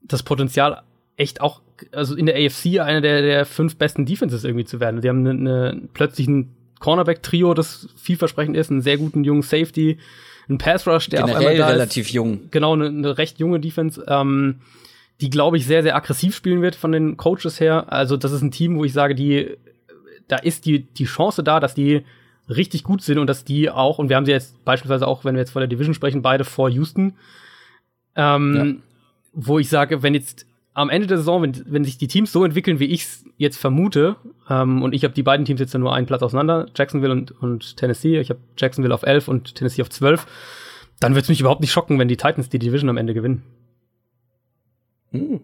das Potenzial, echt auch, also in der AFC eine der, der fünf besten Defenses irgendwie zu werden. Die haben eine, eine, plötzlich ein Cornerback-Trio, das vielversprechend ist, einen sehr guten jungen Safety, ein Pass Rush, der Generell auf einmal da relativ ist. jung. Genau, eine, eine recht junge Defense, ähm, die glaube ich sehr, sehr aggressiv spielen wird von den Coaches her. Also das ist ein Team, wo ich sage, die, da ist die, die Chance da, dass die richtig gut sind und dass die auch, und wir haben sie jetzt beispielsweise auch, wenn wir jetzt vor der Division sprechen, beide vor Houston, ähm, ja. wo ich sage, wenn jetzt am Ende der Saison, wenn, wenn sich die Teams so entwickeln, wie ich es jetzt vermute, ähm, und ich habe die beiden Teams jetzt nur einen Platz auseinander, Jacksonville und, und Tennessee, ich habe Jacksonville auf 11 und Tennessee auf 12, dann wird es mich überhaupt nicht schocken, wenn die Titans die Division am Ende gewinnen. Hm.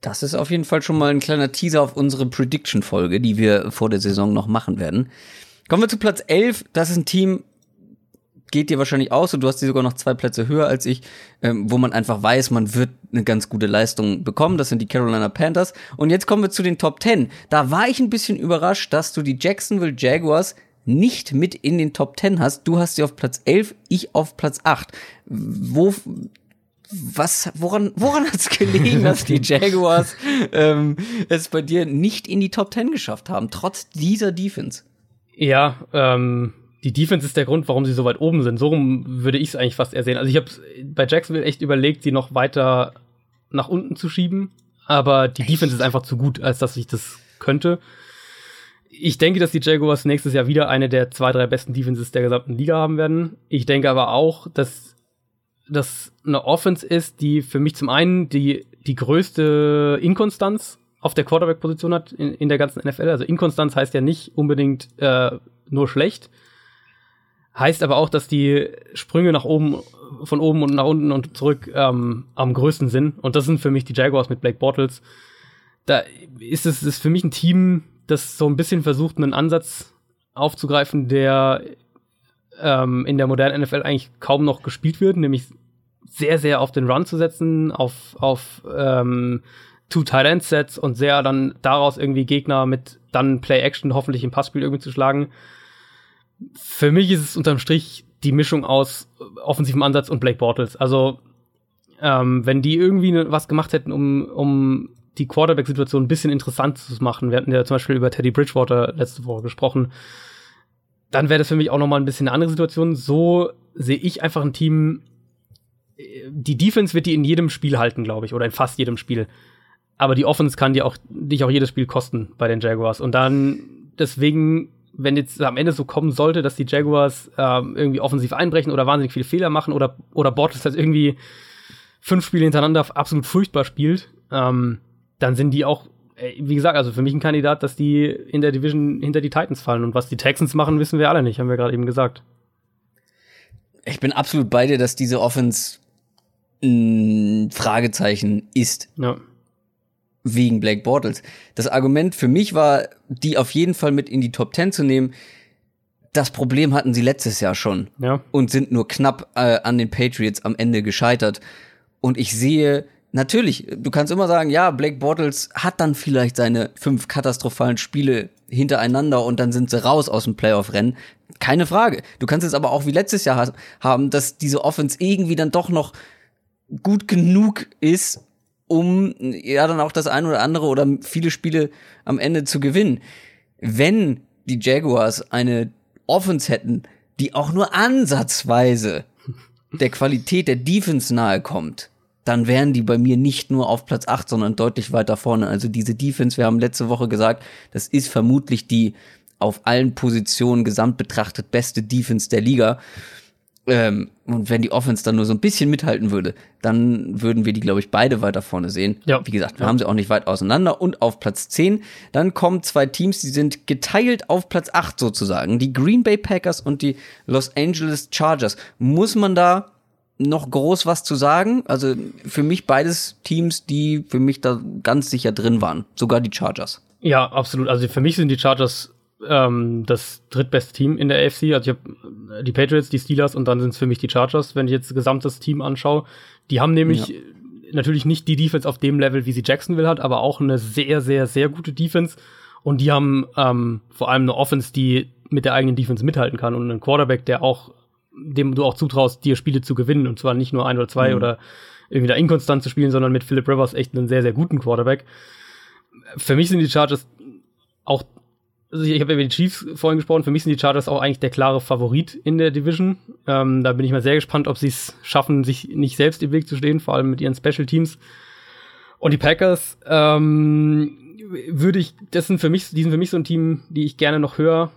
Das ist auf jeden Fall schon mal ein kleiner Teaser auf unsere Prediction-Folge, die wir vor der Saison noch machen werden. Kommen wir zu Platz 11. Das ist ein Team, geht dir wahrscheinlich aus und du hast die sogar noch zwei Plätze höher als ich, ähm, wo man einfach weiß, man wird eine ganz gute Leistung bekommen. Das sind die Carolina Panthers. Und jetzt kommen wir zu den Top 10. Da war ich ein bisschen überrascht, dass du die Jacksonville Jaguars nicht mit in den Top 10 hast. Du hast sie auf Platz 11, ich auf Platz 8. Wo, was, woran, woran hat es gelegen, dass die Jaguars ähm, es bei dir nicht in die Top 10 geschafft haben, trotz dieser Defense? Ja, ähm, die Defense ist der Grund, warum sie so weit oben sind. So rum würde ich es eigentlich fast eher sehen. Also ich habe bei Jacksonville echt überlegt, sie noch weiter nach unten zu schieben, aber die echt? Defense ist einfach zu gut, als dass ich das könnte. Ich denke, dass die Jaguars nächstes Jahr wieder eine der zwei, drei besten Defenses der gesamten Liga haben werden. Ich denke aber auch, dass das eine Offense ist, die für mich zum einen die, die größte Inkonstanz auf der Quarterback-Position hat in, in der ganzen NFL. Also Inkonstanz heißt ja nicht unbedingt äh, nur schlecht, Heißt aber auch, dass die Sprünge nach oben, von oben und nach unten und zurück ähm, am größten sind. Und das sind für mich die Jaguars mit Blake Bortles. Da ist es ist für mich ein Team, das so ein bisschen versucht, einen Ansatz aufzugreifen, der ähm, in der modernen NFL eigentlich kaum noch gespielt wird, nämlich sehr, sehr auf den Run zu setzen, auf, auf ähm, Two-Tight-End-Sets und sehr dann daraus irgendwie Gegner mit dann Play-Action hoffentlich im Passspiel irgendwie zu schlagen. Für mich ist es unterm Strich die Mischung aus offensivem Ansatz und Blake Bortles. Also, ähm, wenn die irgendwie ne, was gemacht hätten, um, um die Quarterback-Situation ein bisschen interessant zu machen, wir hatten ja zum Beispiel über Teddy Bridgewater letzte Woche gesprochen, dann wäre das für mich auch nochmal ein bisschen eine andere Situation. So sehe ich einfach ein Team, die Defense wird die in jedem Spiel halten, glaube ich, oder in fast jedem Spiel. Aber die Offense kann dir auch, dich auch jedes Spiel kosten bei den Jaguars. Und dann, deswegen wenn jetzt am Ende so kommen sollte, dass die Jaguars ähm, irgendwie offensiv einbrechen oder wahnsinnig viele Fehler machen oder, oder Bortles halt irgendwie fünf Spiele hintereinander absolut furchtbar spielt, ähm, dann sind die auch, äh, wie gesagt, also für mich ein Kandidat, dass die in der Division hinter die Titans fallen. Und was die Texans machen, wissen wir alle nicht, haben wir gerade eben gesagt. Ich bin absolut bei dir, dass diese Offense ein Fragezeichen ist. Ja wegen Blake Bortles. Das Argument für mich war, die auf jeden Fall mit in die Top 10 zu nehmen. Das Problem hatten sie letztes Jahr schon ja. und sind nur knapp äh, an den Patriots am Ende gescheitert. Und ich sehe, natürlich, du kannst immer sagen, ja, Blake Bortles hat dann vielleicht seine fünf katastrophalen Spiele hintereinander und dann sind sie raus aus dem Playoff-Rennen. Keine Frage. Du kannst es aber auch wie letztes Jahr ha haben, dass diese Offense irgendwie dann doch noch gut genug ist, um ja dann auch das ein oder andere oder viele Spiele am Ende zu gewinnen. Wenn die Jaguars eine Offense hätten, die auch nur ansatzweise der Qualität der Defense nahe kommt, dann wären die bei mir nicht nur auf Platz 8, sondern deutlich weiter vorne. Also diese Defense, wir haben letzte Woche gesagt, das ist vermutlich die auf allen Positionen gesamt betrachtet beste Defense der Liga. Ähm, und wenn die Offense dann nur so ein bisschen mithalten würde, dann würden wir die, glaube ich, beide weiter vorne sehen. Ja. Wie gesagt, wir Ja. haben sie auch nicht weit auseinander. Und auf Platz 10, dann kommen zwei Teams, die sind geteilt auf Platz 8 sozusagen. Die Green Bay Packers und die Los Angeles Chargers. Muss man da noch groß was zu sagen? Also für mich beides Teams, die für mich da ganz sicher drin waren. Sogar die Chargers. Ja, absolut. Also für mich sind die Chargers ähm, das drittbeste Team in der AFC. Also ich habe die Patriots, die Steelers und dann sind es für mich die Chargers, wenn ich jetzt das gesamte Team anschaue. Die haben nämlich äh, natürlich nicht die Defense auf dem Level, wie sie Jacksonville hat, aber auch eine sehr, sehr, sehr gute Defense. Und die haben ähm, vor allem eine Offense, die mit der eigenen Defense mithalten kann und einen Quarterback, der auch, dem du auch zutraust, dir Spiele zu gewinnen. Und zwar nicht nur ein oder zwei Mhm. oder irgendwie da inkonstant zu spielen, sondern mit Philip Rivers echt einen sehr, sehr guten Quarterback. Für mich sind die Chargers auch, also ich habe über die Chiefs vorhin gesprochen, für mich sind die Chargers auch eigentlich der klare Favorit in der Division. Ähm, da bin ich mal sehr gespannt, ob sie es schaffen, sich nicht selbst im Weg zu stehen, vor allem mit ihren Special Teams. Und die Packers, ähm, würde ich, das sind für mich, die sind für mich so ein Team, die ich gerne noch höher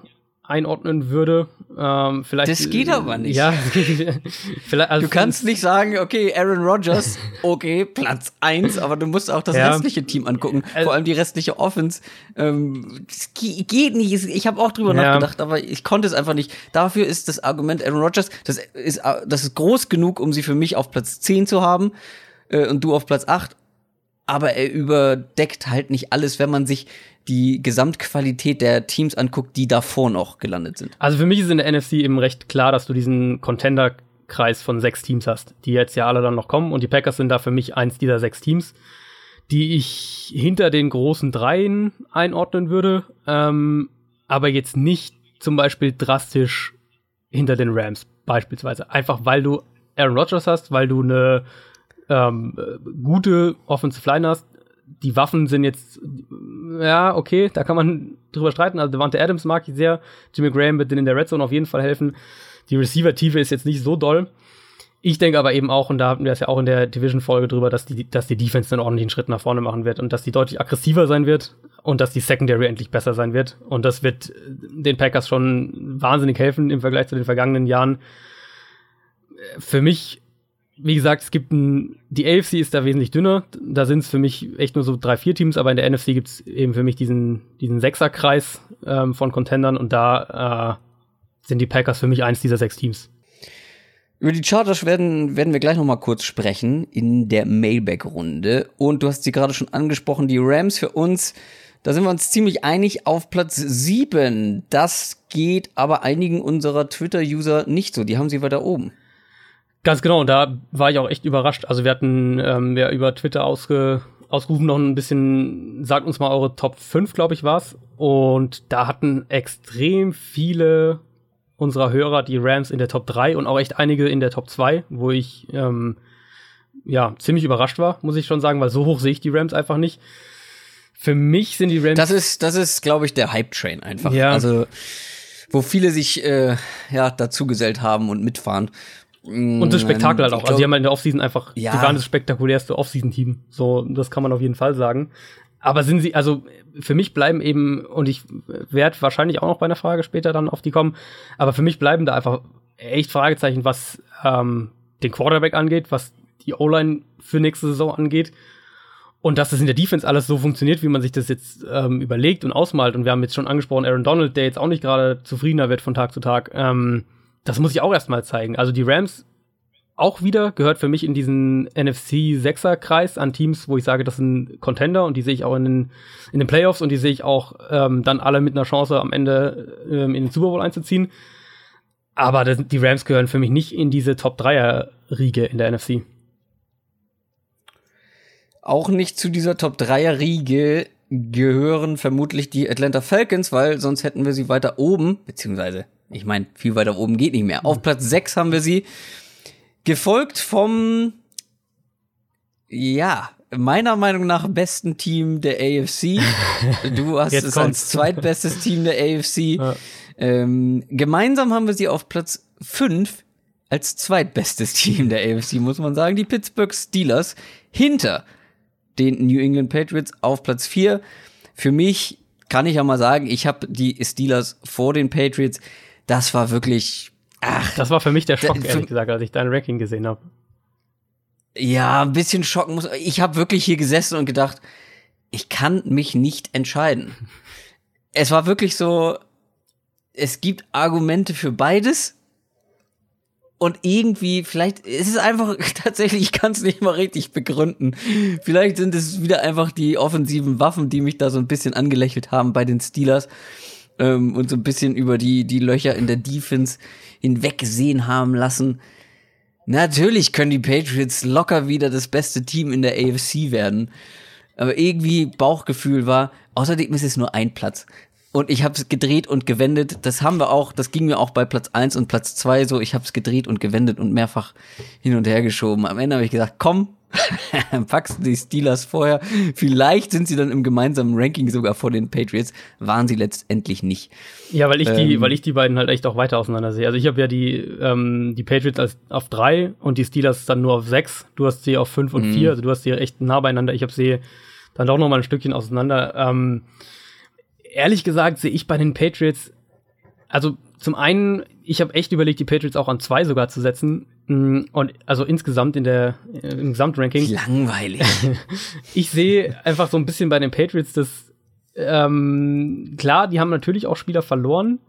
einordnen würde. Ähm, vielleicht, Das geht aber nicht. Ja, vielleicht, also Du kannst nicht sagen, okay, Aaron Rodgers, okay, Platz eins, aber du musst auch das Ja. restliche Team angucken, Also- vor allem die restliche Offense. Ähm, geht nicht. Ich habe auch drüber Ja. nachgedacht, aber ich konnte es einfach nicht. Dafür ist das Argument Aaron Rodgers, das ist, das ist groß genug, um sie für mich auf Platz 10 zu haben äh, und du auf Platz 8. Aber er überdeckt halt nicht alles, wenn man sich die Gesamtqualität der Teams anguckt, die davor noch gelandet sind. Also für mich ist in der NFC eben recht klar, dass du diesen Contender-Kreis von sechs Teams hast, die jetzt ja alle dann noch kommen. Und die Packers sind da für mich eins dieser sechs Teams, die ich hinter den großen Dreien einordnen würde, ähm, aber jetzt nicht zum Beispiel drastisch hinter den Rams beispielsweise. Einfach weil du Aaron Rodgers hast, weil du eine ähm, äh, gute Offensive Line hast. Die Waffen sind jetzt, ja, okay, da kann man drüber streiten. Also Devante Adams mag ich sehr. Jimmy Graham wird denen in der Red Zone auf jeden Fall helfen. Die Receiver-Tiefe ist jetzt nicht so doll. Ich denke aber eben auch, und da hatten wir es ja auch in der Division-Folge drüber, dass die, dass die Defense einen ordentlichen Schritt nach vorne machen wird und dass die deutlich aggressiver sein wird und dass die Secondary endlich besser sein wird. Und das wird den Packers schon wahnsinnig helfen im Vergleich zu den vergangenen Jahren. Für mich, wie gesagt, es gibt ein, die AFC ist da wesentlich dünner. Da sind es für mich echt nur so drei, vier Teams, aber in der NFC gibt es eben für mich diesen, diesen Sechserkreis ähm, von Contendern und da äh, sind die Packers für mich eins dieser sechs Teams. Über die Chargers werden, werden wir gleich noch mal kurz sprechen in der Mailback-Runde. Und du hast sie gerade schon angesprochen, die Rams für uns, da sind wir uns ziemlich einig auf Platz 7. Das geht aber einigen unserer Twitter-User nicht so. Die haben sie weiter oben. Ganz genau, und da war ich auch echt überrascht. Also wir hatten ähm, ja über Twitter ausge, ausgerufen noch ein bisschen, sagt uns mal eure Top 5, glaube ich, war's. Und da hatten extrem viele unserer Hörer die Rams in der Top 3 und auch echt einige in der Top 2, wo ich ähm, ja ziemlich überrascht war, muss ich schon sagen, weil so hoch sehe ich die Rams einfach nicht. Für mich sind die Rams. Das ist, das ist, glaube ich, der Hype-Train einfach. Ja. Also, wo viele sich äh, ja, dazugesellt haben und mitfahren. Und das Spektakel halt auch. Also die haben halt in der Offseason einfach, Ja. die waren das spektakulärste Offseason-Team. So, das kann man auf jeden Fall sagen. Aber sind sie, also für mich bleiben eben, und ich werde wahrscheinlich auch noch bei einer Frage später dann auf die kommen, aber für mich bleiben da einfach echt Fragezeichen, was ähm, den Quarterback angeht, was die O-Line für nächste Saison angeht. Und dass das in der Defense alles so funktioniert, wie man sich das jetzt ähm, überlegt und ausmalt. Und wir haben jetzt schon angesprochen, Aaron Donald, der jetzt auch nicht gerade zufriedener wird von Tag zu Tag. Ähm, das muss ich auch erstmal zeigen. Also die Rams auch wieder gehört für mich in diesen NFC-Sechser-Kreis an Teams, wo ich sage, das sind Contender und die sehe ich auch in den, in den Playoffs und die sehe ich auch ähm, dann alle mit einer Chance am Ende ähm, in den Super Bowl einzuziehen. Aber das, die Rams gehören für mich nicht in diese Top-Dreier-Riege in der NFC. Auch nicht zu dieser Top 3er Riege gehören vermutlich die Atlanta Falcons, weil sonst hätten wir sie weiter oben, beziehungsweise, ich meine, viel weiter oben geht nicht mehr. Auf Platz 6 haben wir sie, gefolgt vom, ja, meiner Meinung nach besten Team der AFC. Du hast es als zweitbestes Team der AFC. Ja. Ähm, gemeinsam haben wir sie auf Platz 5 als zweitbestes Team der AFC, muss man sagen. Die Pittsburgh Steelers hinter den New England Patriots auf Platz 4. Für mich kann ich ja mal sagen, ich habe die Steelers vor den Patriots. Das war wirklich Ach, das war für mich der Schock, der, ehrlich gesagt, als ich dein Ranking gesehen habe. Ja, ein bisschen schocken muss. Ich habe wirklich hier gesessen und gedacht, ich kann mich nicht entscheiden. Es war wirklich so, es gibt Argumente für beides. Und irgendwie, vielleicht ist es einfach tatsächlich, ich kann es nicht mal richtig begründen. Vielleicht sind es wieder einfach die offensiven Waffen, die mich da so ein bisschen angelächelt haben bei den Steelers ähm, und so ein bisschen über die, die Löcher in der Defense hinweggesehen haben lassen. Natürlich können die Patriots locker wieder das beste Team in der AFC werden. Aber irgendwie Bauchgefühl war, außerdem ist es nur ein Platz. Und ich habe es gedreht und gewendet. Das haben wir auch, das ging mir auch bei Platz eins und Platz zwei so. Ich habe es gedreht und gewendet und mehrfach hin und her geschoben. Am Ende habe ich gesagt, komm, packst du die Steelers vorher. Vielleicht sind sie dann im gemeinsamen Ranking sogar vor den Patriots. Waren sie letztendlich nicht. Ja, weil ich ähm, die, weil ich die beiden halt echt auch weiter auseinander sehe. Also ich habe ja die, ähm, die Patriots als auf drei und die Steelers dann nur auf sechs. Du hast sie auf fünf und mhm. vier. Also du hast sie echt nah beieinander. Ich habe sie dann doch noch mal ein Stückchen auseinander. Ähm, ehrlich gesagt sehe ich bei den Patriots, also zum einen, ich habe echt überlegt, die Patriots auch an zwei sogar zu setzen. Mm, und also insgesamt in der äh, im Gesamtranking. Langweilig. ich sehe einfach so ein bisschen bei den Patriots, dass ähm, klar, die haben natürlich auch Spieler verloren.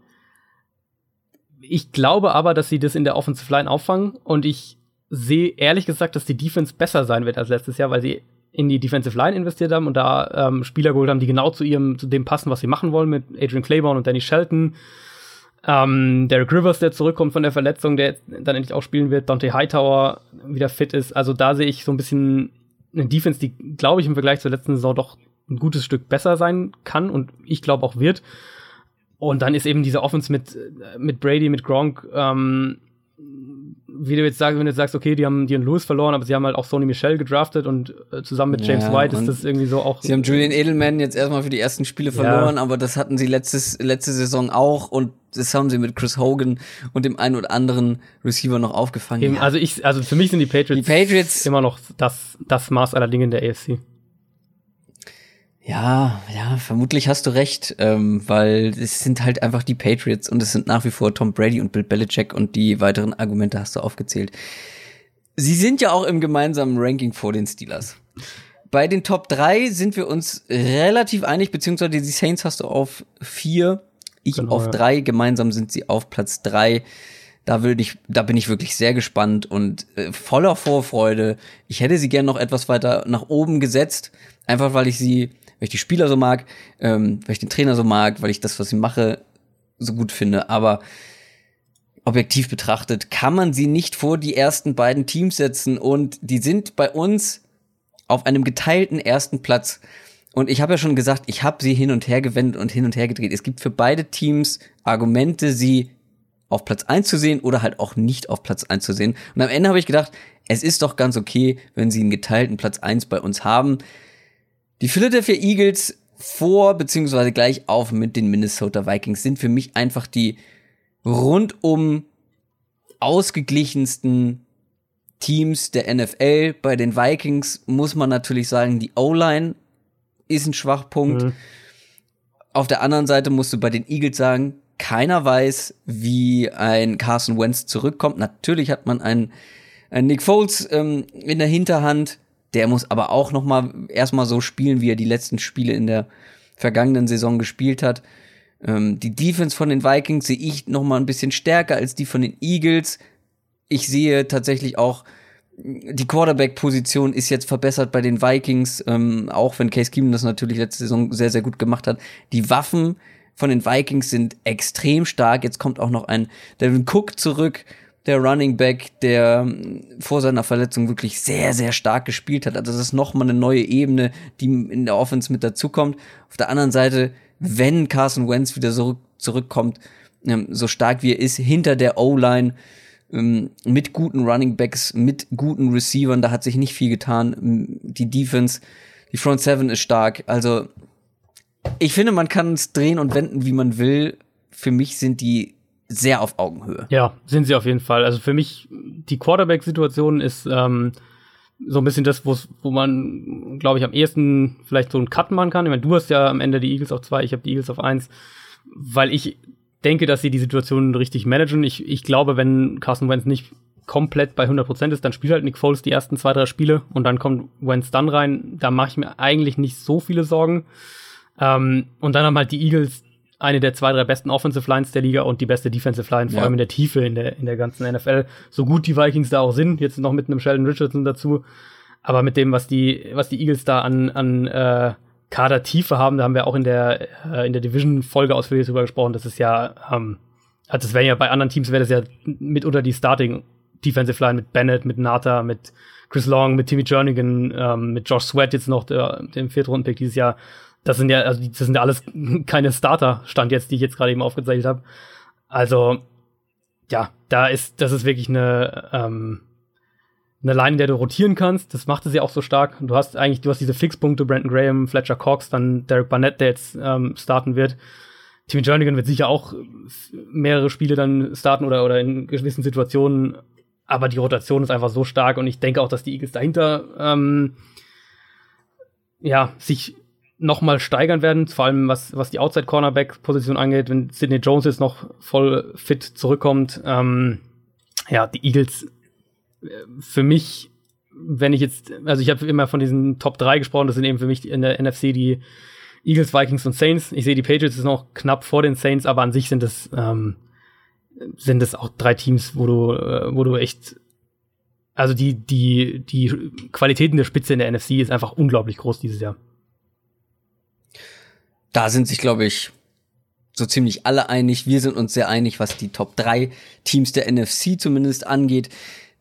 Ich glaube aber, dass sie das in der Offensive Line auffangen und ich sehe ehrlich gesagt, dass die Defense besser sein wird als letztes Jahr, weil sie in die Defensive Line investiert haben und da ähm, Spieler geholt haben, die genau zu ihrem, zu dem passen, was sie machen wollen, mit Adrian Claiborne und Danny Shelton. Ähm, Derek Rivers, der zurückkommt von der Verletzung, der dann endlich auch spielen wird, Dante Hightower wieder fit ist. Also da sehe ich so ein bisschen eine Defense, die, glaube ich, im Vergleich zur letzten Saison doch ein gutes Stück besser sein kann und ich glaube auch wird. Und dann ist eben diese Offense mit, mit Brady, mit Gronk, ähm, wie du jetzt sagst, wenn du jetzt sagst, okay, die haben Dion Lewis verloren, aber sie haben halt auch Sony Michel gedraftet und äh, zusammen mit James ja, White ist das irgendwie so auch. Sie haben Julian Edelman jetzt erstmal für die ersten Spiele verloren, ja. aber das hatten sie letztes, letzte Saison auch und das haben sie mit Chris Hogan und dem einen oder anderen Receiver noch aufgefangen. Eben, ja. Also ich, also für mich sind die Patriots, die Patriots immer noch das, das Maß aller Dinge in der AFC. Ja, ja, vermutlich hast du recht, ähm, weil es sind halt einfach die Patriots und es sind nach wie vor Tom Brady und Bill Belichick und die weiteren Argumente hast du aufgezählt. Sie sind ja auch im gemeinsamen Ranking vor den Steelers. Bei den Top 3 sind wir uns relativ einig, beziehungsweise die Saints hast du auf 4, ich genau, auf 3, ja. gemeinsam sind sie auf Platz 3. Da würde ich, da bin ich wirklich sehr gespannt und äh, voller Vorfreude. Ich hätte sie gern noch etwas weiter nach oben gesetzt, einfach weil ich sie weil ich die Spieler so mag, ähm, weil ich den Trainer so mag, weil ich das, was ich mache, so gut finde. Aber objektiv betrachtet kann man sie nicht vor die ersten beiden Teams setzen und die sind bei uns auf einem geteilten ersten Platz. Und ich habe ja schon gesagt, ich habe sie hin und her gewendet und hin und her gedreht. Es gibt für beide Teams Argumente, sie auf Platz 1 zu sehen oder halt auch nicht auf Platz 1 zu sehen. Und am Ende habe ich gedacht, es ist doch ganz okay, wenn sie einen geteilten Platz 1 bei uns haben. Die Philadelphia Eagles vor beziehungsweise gleich auf mit den Minnesota Vikings sind für mich einfach die rundum ausgeglichensten Teams der NFL. Bei den Vikings muss man natürlich sagen, die O-Line ist ein Schwachpunkt. Mhm. Auf der anderen Seite musst du bei den Eagles sagen, keiner weiß, wie ein Carson Wentz zurückkommt. Natürlich hat man einen, einen Nick Foles ähm, in der Hinterhand. Der muss aber auch noch mal erstmal so spielen, wie er die letzten Spiele in der vergangenen Saison gespielt hat. Ähm, die Defense von den Vikings sehe ich noch mal ein bisschen stärker als die von den Eagles. Ich sehe tatsächlich auch die Quarterback-Position ist jetzt verbessert bei den Vikings, ähm, auch wenn Case Keenum das natürlich letzte Saison sehr, sehr gut gemacht hat. Die Waffen von den Vikings sind extrem stark. Jetzt kommt auch noch ein Devin Cook zurück, der Running Back, der ähm, vor seiner Verletzung wirklich sehr, sehr stark gespielt hat. Also das ist nochmal eine neue Ebene, die in der Offense mit dazukommt. Auf der anderen Seite, wenn Carson Wentz wieder so zurückkommt, ähm, so stark wie er ist, hinter der O-Line, ähm, mit guten Running Backs, mit guten Receivern, da hat sich nicht viel getan. Die Defense, die Front Seven ist stark. Also ich finde, man kann es drehen und wenden, wie man will. Für mich sind die sehr auf Augenhöhe. Ja, sind sie auf jeden Fall. Also für mich, die Quarterback-Situation ist ähm, so ein bisschen das, wo man, glaube ich, am ehesten vielleicht so einen Cut machen kann. Ich meine, du hast ja am Ende die Eagles auf zwei, ich habe die Eagles auf eins, weil ich denke, dass sie die Situation richtig managen. Ich, ich glaube, wenn Carson Wentz nicht komplett bei 100% ist, dann spielt halt Nick Foles die ersten zwei, drei Spiele und dann kommt Wentz dann rein. Da mache ich mir eigentlich nicht so viele Sorgen. Ähm, und dann haben halt die Eagles eine der zwei, drei besten Offensive Lines der Liga und die beste Defensive Line, vor ja. allem in der Tiefe in der, in der ganzen NFL. So gut die Vikings da auch sind, jetzt noch mit einem Sheldon Richardson dazu. Aber mit dem, was die, was die Eagles da an, an äh, Kadertiefe haben, da haben wir auch in der, äh, in der Division-Folge ausführlich drüber gesprochen, das ist ja, ähm, also das wäre ja bei anderen Teams wäre das ja mitunter die Starting Defensive Line mit Bennett, mit Nata, mit Chris Long, mit Timmy Jernigan, ähm, mit Josh Sweat jetzt noch der, dem Viertrunden-Pick dieses Jahr das sind ja, also das sind ja alles keine Starter-Stand jetzt, die ich jetzt gerade eben aufgezeichnet habe. Also, ja, da ist, das ist wirklich eine, ähm, eine Line, in der du rotieren kannst. Das macht es ja auch so stark. Du hast eigentlich, du hast diese Fixpunkte, Brandon Graham, Fletcher Cox, dann Derek Barnett, der jetzt ähm, starten wird. Timmy Jernigan wird sicher auch mehrere Spiele dann starten oder, oder in gewissen Situationen. Aber die Rotation ist einfach so stark und ich denke auch, dass die Eagles dahinter ähm, ja, sich noch mal steigern werden, vor allem was, was die Outside-Cornerback-Position angeht, wenn Sidney Jones jetzt noch voll fit zurückkommt. Ähm, ja, die Eagles äh, für mich, wenn ich jetzt, also ich habe immer von diesen Top 3 gesprochen, das sind eben für mich in der NFC die Eagles, Vikings und Saints. Ich sehe, die Patriots ist noch knapp vor den Saints, aber an sich sind es ähm, sind es auch drei Teams, wo du, äh, wo du echt also die, die, die Qualitäten der Spitze in der NFC ist einfach unglaublich groß dieses Jahr da sind sich, glaube ich, so ziemlich alle einig. Wir sind uns sehr einig, was die Top 3 Teams der NFC zumindest angeht.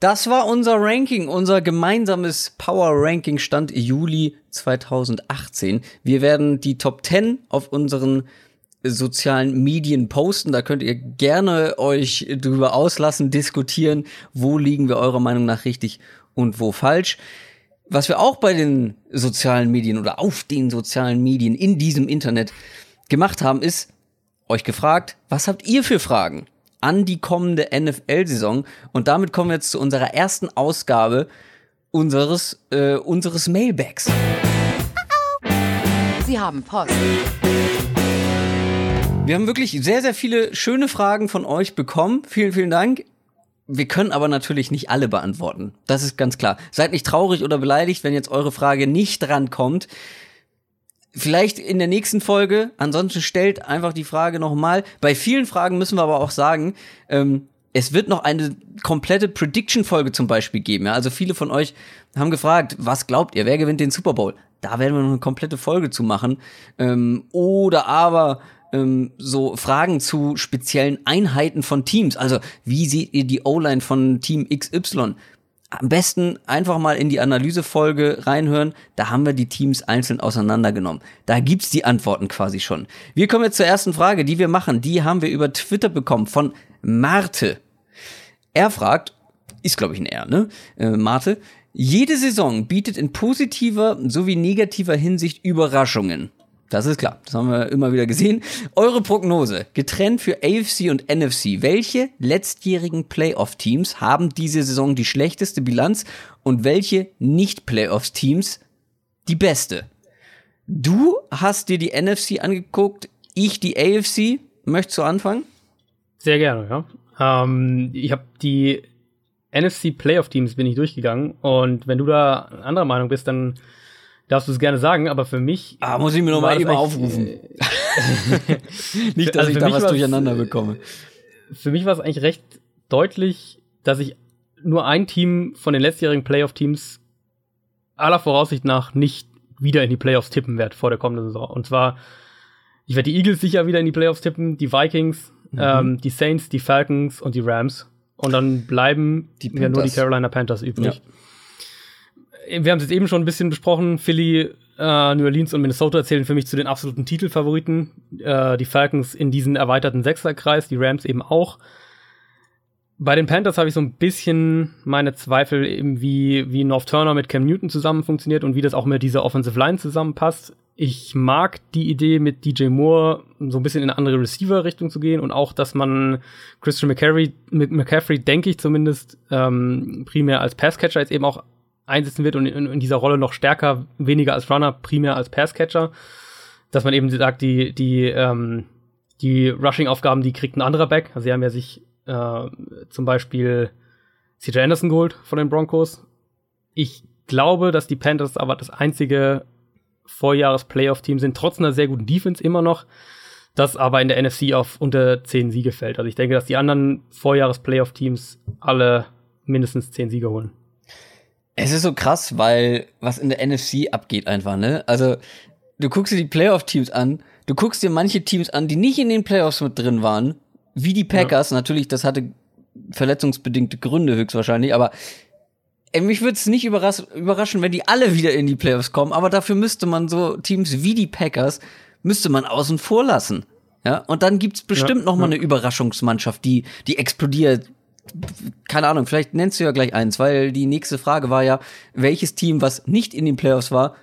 Das war unser Ranking, unser gemeinsames Power Ranking Stand Juli 2018. Wir werden die Top 10 auf unseren sozialen Medien posten. Da könnt ihr gerne euch drüber auslassen, diskutieren, wo liegen wir eurer Meinung nach richtig und wo falsch. Was wir auch bei den sozialen Medien oder auf den sozialen Medien in diesem Internet gemacht haben, ist euch gefragt, was habt ihr für Fragen an die kommende NFL-Saison? Und damit kommen wir jetzt zu unserer ersten Ausgabe unseres, äh, unseres Mailbags. Sie haben Post. Wir haben wirklich sehr, sehr viele schöne Fragen von euch bekommen. Vielen, vielen Dank. Wir können aber natürlich nicht alle beantworten. Das ist ganz klar. Seid nicht traurig oder beleidigt, wenn jetzt eure Frage nicht drankommt. Vielleicht in der nächsten Folge. Ansonsten stellt einfach die Frage nochmal. Bei vielen Fragen müssen wir aber auch sagen, ähm, es wird noch eine komplette Prediction-Folge zum Beispiel geben. Ja? Also viele von euch haben gefragt, was glaubt ihr, wer gewinnt den Super Bowl? Da werden wir noch eine komplette Folge zu machen. Ähm, oder aber ähm, so Fragen zu speziellen Einheiten von Teams. Also, wie seht ihr die O-Line von Team XY? Am besten einfach mal in die Analysefolge reinhören. Da haben wir die Teams einzeln auseinandergenommen. Da gibt's die Antworten quasi schon. Wir kommen jetzt zur ersten Frage, die wir machen. Die haben wir über Twitter bekommen von Marte. Er fragt, ist glaube ich ein R, ne? Äh, Marte. Jede Saison bietet in positiver sowie negativer Hinsicht Überraschungen. Das ist klar. Das haben wir immer wieder gesehen. Eure Prognose. Getrennt für AFC und NFC. Welche letztjährigen Playoff-Teams haben diese Saison die schlechteste Bilanz und welche Nicht-Playoffs-Teams die beste? Du hast dir die NFC angeguckt, ich die AFC. Möchtest du anfangen? Sehr gerne, ja. Ähm, ich habe die NFC Playoff Teams bin ich durchgegangen und wenn du da anderer Meinung bist, dann darfst du es gerne sagen, aber für mich. Ah, muss ich mir nochmal eben aufrufen. Nicht, dass also ich da was durcheinander bekomme. Für mich war es eigentlich recht deutlich, dass ich nur ein Team von den letztjährigen Playoff-Teams aller Voraussicht nach nicht wieder in die Playoffs tippen werde vor der kommenden Saison. Und zwar, ich werde die Eagles sicher wieder in die Playoffs tippen, die Vikings, mhm. ähm, die Saints, die Falcons und die Rams. Und dann bleiben ja nur die Carolina Panthers übrig. Ja wir haben es jetzt eben schon ein bisschen besprochen. Philly, äh, New Orleans und Minnesota zählen für mich zu den absoluten Titelfavoriten. Äh, die Falcons in diesen erweiterten Sechserkreis, die Rams eben auch. Bei den Panthers habe ich so ein bisschen meine Zweifel, eben wie, wie North Turner mit Cam Newton zusammen funktioniert und wie das auch mit dieser Offensive Line zusammenpasst. Ich mag die Idee mit DJ Moore so ein bisschen in eine andere Receiver-Richtung zu gehen und auch, dass man Christian McCaffrey, McCaffrey denke ich zumindest, ähm, primär als Passcatcher jetzt eben auch einsetzen wird und in, in, dieser Rolle noch stärker, weniger als Runner, primär als Passcatcher, dass man eben sagt, die, die, ähm, die Rushing-Aufgaben, die kriegt ein anderer Back. Also sie haben ja sich äh, zum Beispiel CJ Anderson geholt von den Broncos. Ich glaube, dass die Panthers aber das einzige Vorjahres-Playoff-Team sind, trotz einer sehr guten Defense immer noch, das aber in der NFC auf unter 10 Siege fällt. Also ich denke, dass die anderen Vorjahres-Playoff-Teams alle mindestens 10 Siege holen. Es ist so krass, weil was in der NFC abgeht einfach, ne? Also, du guckst dir die Playoff-Teams an, du guckst dir manche Teams an, die nicht in den Playoffs mit drin waren, wie die Packers, ja. natürlich, das hatte verletzungsbedingte Gründe höchstwahrscheinlich, aber ey, mich würde es nicht überras überraschen, wenn die alle wieder in die Playoffs kommen, aber dafür müsste man so Teams wie die Packers, müsste man außen vor lassen. Ja, und dann gibt's bestimmt ja, noch mal ja. eine Überraschungsmannschaft, die, die explodiert, keine Ahnung, vielleicht nennst du ja gleich eins, weil die nächste Frage war ja, welches Team, was nicht in den Playoffs war,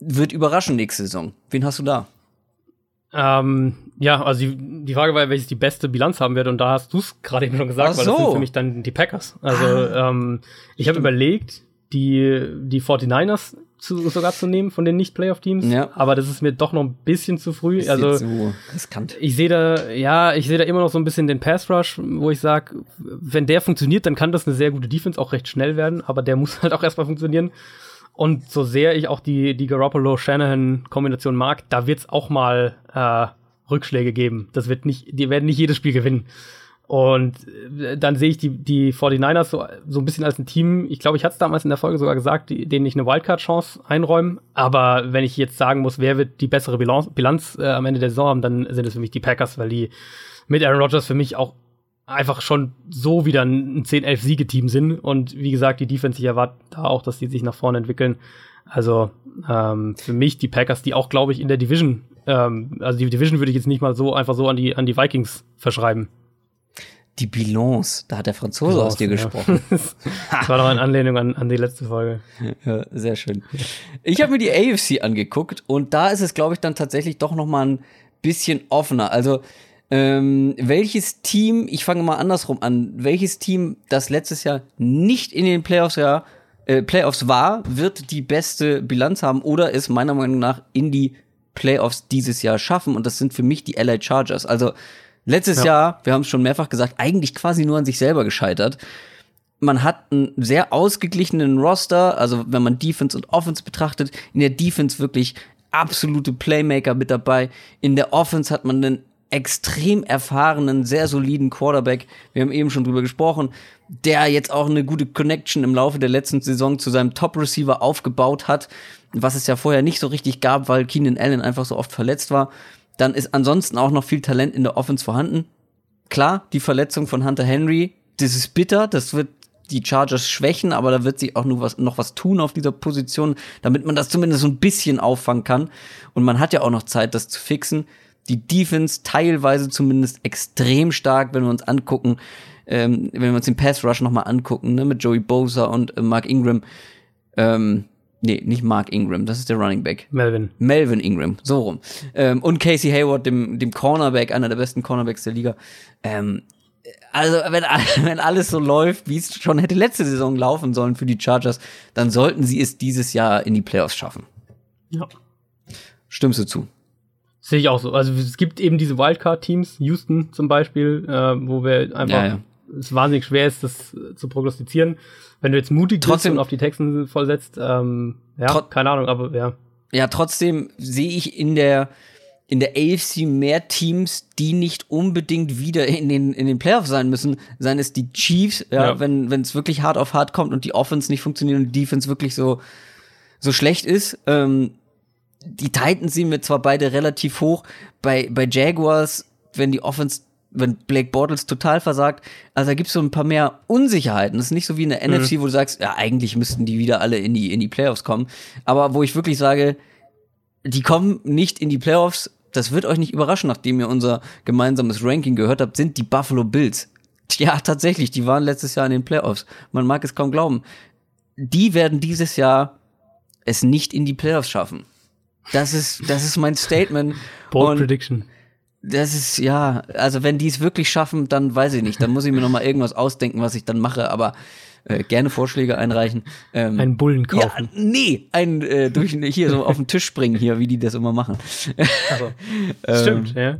wird überraschen nächste Saison. Wen hast du da? Ähm, ja, also die, die Frage war, welches die beste Bilanz haben wird, und da hast du es gerade eben schon gesagt, so. weil das sind für mich dann die Packers. Also ah, ähm, ich habe überlegt, die, die 49ers zu, sogar zu nehmen von den Nicht-Playoff-Teams. Ja. Aber das ist mir doch noch ein bisschen zu früh. Ist also so riskant. ich sehe da, ja, ich sehe da immer noch so ein bisschen den Pass-Rush, wo ich sage, wenn der funktioniert, dann kann das eine sehr gute Defense auch recht schnell werden, aber der muss halt auch erstmal funktionieren. Und so sehr ich auch die, die Garoppolo-Shanahan-Kombination mag, da wird es auch mal äh, Rückschläge geben. Das wird nicht, die werden nicht jedes Spiel gewinnen. Und äh, dann sehe ich die, die 49ers so, so ein bisschen als ein Team. Ich glaube, ich hatte es damals in der Folge sogar gesagt, die, denen ich eine Wildcard-Chance einräumen. Aber wenn ich jetzt sagen muss, wer wird die bessere Bilanz, Bilanz äh, am Ende der Saison haben, dann sind es für mich die Packers, weil die mit Aaron Rodgers für mich auch einfach schon so wieder ein 10-11-Siege-Team sind. Und wie gesagt, die Defense, ich erwarte da auch, dass die sich nach vorne entwickeln. Also ähm, für mich die Packers, die auch, glaube ich, in der Division, ähm, also die Division würde ich jetzt nicht mal so einfach so an die, an die Vikings verschreiben. Die Bilance, da hat der Franzose Bilance, aus dir gesprochen. das war doch eine Anlehnung an, an die letzte Folge. Ja, sehr schön. Ich habe mir die AFC angeguckt und da ist es, glaube ich, dann tatsächlich doch noch mal ein bisschen offener. Also ähm, welches Team, ich fange mal andersrum an, welches Team, das letztes Jahr nicht in den Playoffs, ja, äh, Playoffs war, wird die beste Bilanz haben oder es meiner Meinung nach in die Playoffs dieses Jahr schaffen. Und das sind für mich die LA Chargers. Also Letztes ja. Jahr, wir haben es schon mehrfach gesagt, eigentlich quasi nur an sich selber gescheitert. Man hat einen sehr ausgeglichenen Roster, also wenn man Defense und Offense betrachtet, in der Defense wirklich absolute Playmaker mit dabei. In der Offense hat man einen extrem erfahrenen, sehr soliden Quarterback. Wir haben eben schon drüber gesprochen, der jetzt auch eine gute Connection im Laufe der letzten Saison zu seinem Top-Receiver aufgebaut hat, was es ja vorher nicht so richtig gab, weil Keenan Allen einfach so oft verletzt war. Dann ist ansonsten auch noch viel Talent in der Offense vorhanden. Klar, die Verletzung von Hunter Henry, das ist bitter, das wird die Chargers schwächen, aber da wird sich auch nur was, noch was tun auf dieser Position, damit man das zumindest so ein bisschen auffangen kann. Und man hat ja auch noch Zeit, das zu fixen. Die Defense teilweise zumindest extrem stark, wenn wir uns angucken, ähm, wenn wir uns den Pass Rush nochmal angucken, ne, mit Joey Bosa und äh, Mark Ingram. Ähm, Nee, nicht Mark Ingram, das ist der Running Back. Melvin. Melvin Ingram, so rum. Ähm, und Casey Hayward, dem, dem Cornerback, einer der besten Cornerbacks der Liga. Ähm, also, wenn, wenn alles so läuft, wie es schon hätte letzte Saison laufen sollen für die Chargers, dann sollten sie es dieses Jahr in die Playoffs schaffen. Ja. Stimmst du zu? Sehe ich auch so. Also es gibt eben diese Wildcard-Teams, Houston zum Beispiel, äh, wo wir einfach ja, ja. es wahnsinnig schwer ist, das zu prognostizieren wenn du jetzt mutig trotzdem, bist und auf die Texten vollsetzt, ähm, ja, keine Ahnung, aber ja. Ja, trotzdem sehe ich in der in der AFC mehr Teams, die nicht unbedingt wieder in den in den Playoffs sein müssen, seien es die Chiefs, ja, ja. wenn wenn es wirklich hart auf hart kommt und die Offense nicht funktioniert und die Defense wirklich so so schlecht ist. Ähm, die Titans sehen wir zwar beide relativ hoch, bei bei Jaguars, wenn die Offense wenn Blake Bortles total versagt. Also da gibt es so ein paar mehr Unsicherheiten. Das ist nicht so wie in der mhm. NFC, wo du sagst, ja, eigentlich müssten die wieder alle in die, in die Playoffs kommen. Aber wo ich wirklich sage, die kommen nicht in die Playoffs, das wird euch nicht überraschen, nachdem ihr unser gemeinsames Ranking gehört habt, sind die Buffalo Bills. Ja, tatsächlich, die waren letztes Jahr in den Playoffs. Man mag es kaum glauben. Die werden dieses Jahr es nicht in die Playoffs schaffen. Das ist, das ist mein Statement. Bold Prediction. Das ist, ja, also wenn die es wirklich schaffen, dann weiß ich nicht. Dann muss ich mir noch mal irgendwas ausdenken, was ich dann mache, aber äh, gerne Vorschläge einreichen. Ähm, einen Bullen kaufen. Ja, nee, ein äh, durch hier so auf den Tisch springen hier, wie die das immer machen. Also, Stimmt, ähm,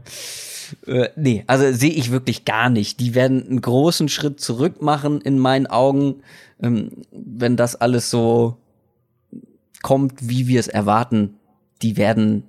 ja. Äh, nee, also sehe ich wirklich gar nicht. Die werden einen großen Schritt zurück machen in meinen Augen, ähm, wenn das alles so kommt, wie wir es erwarten. Die werden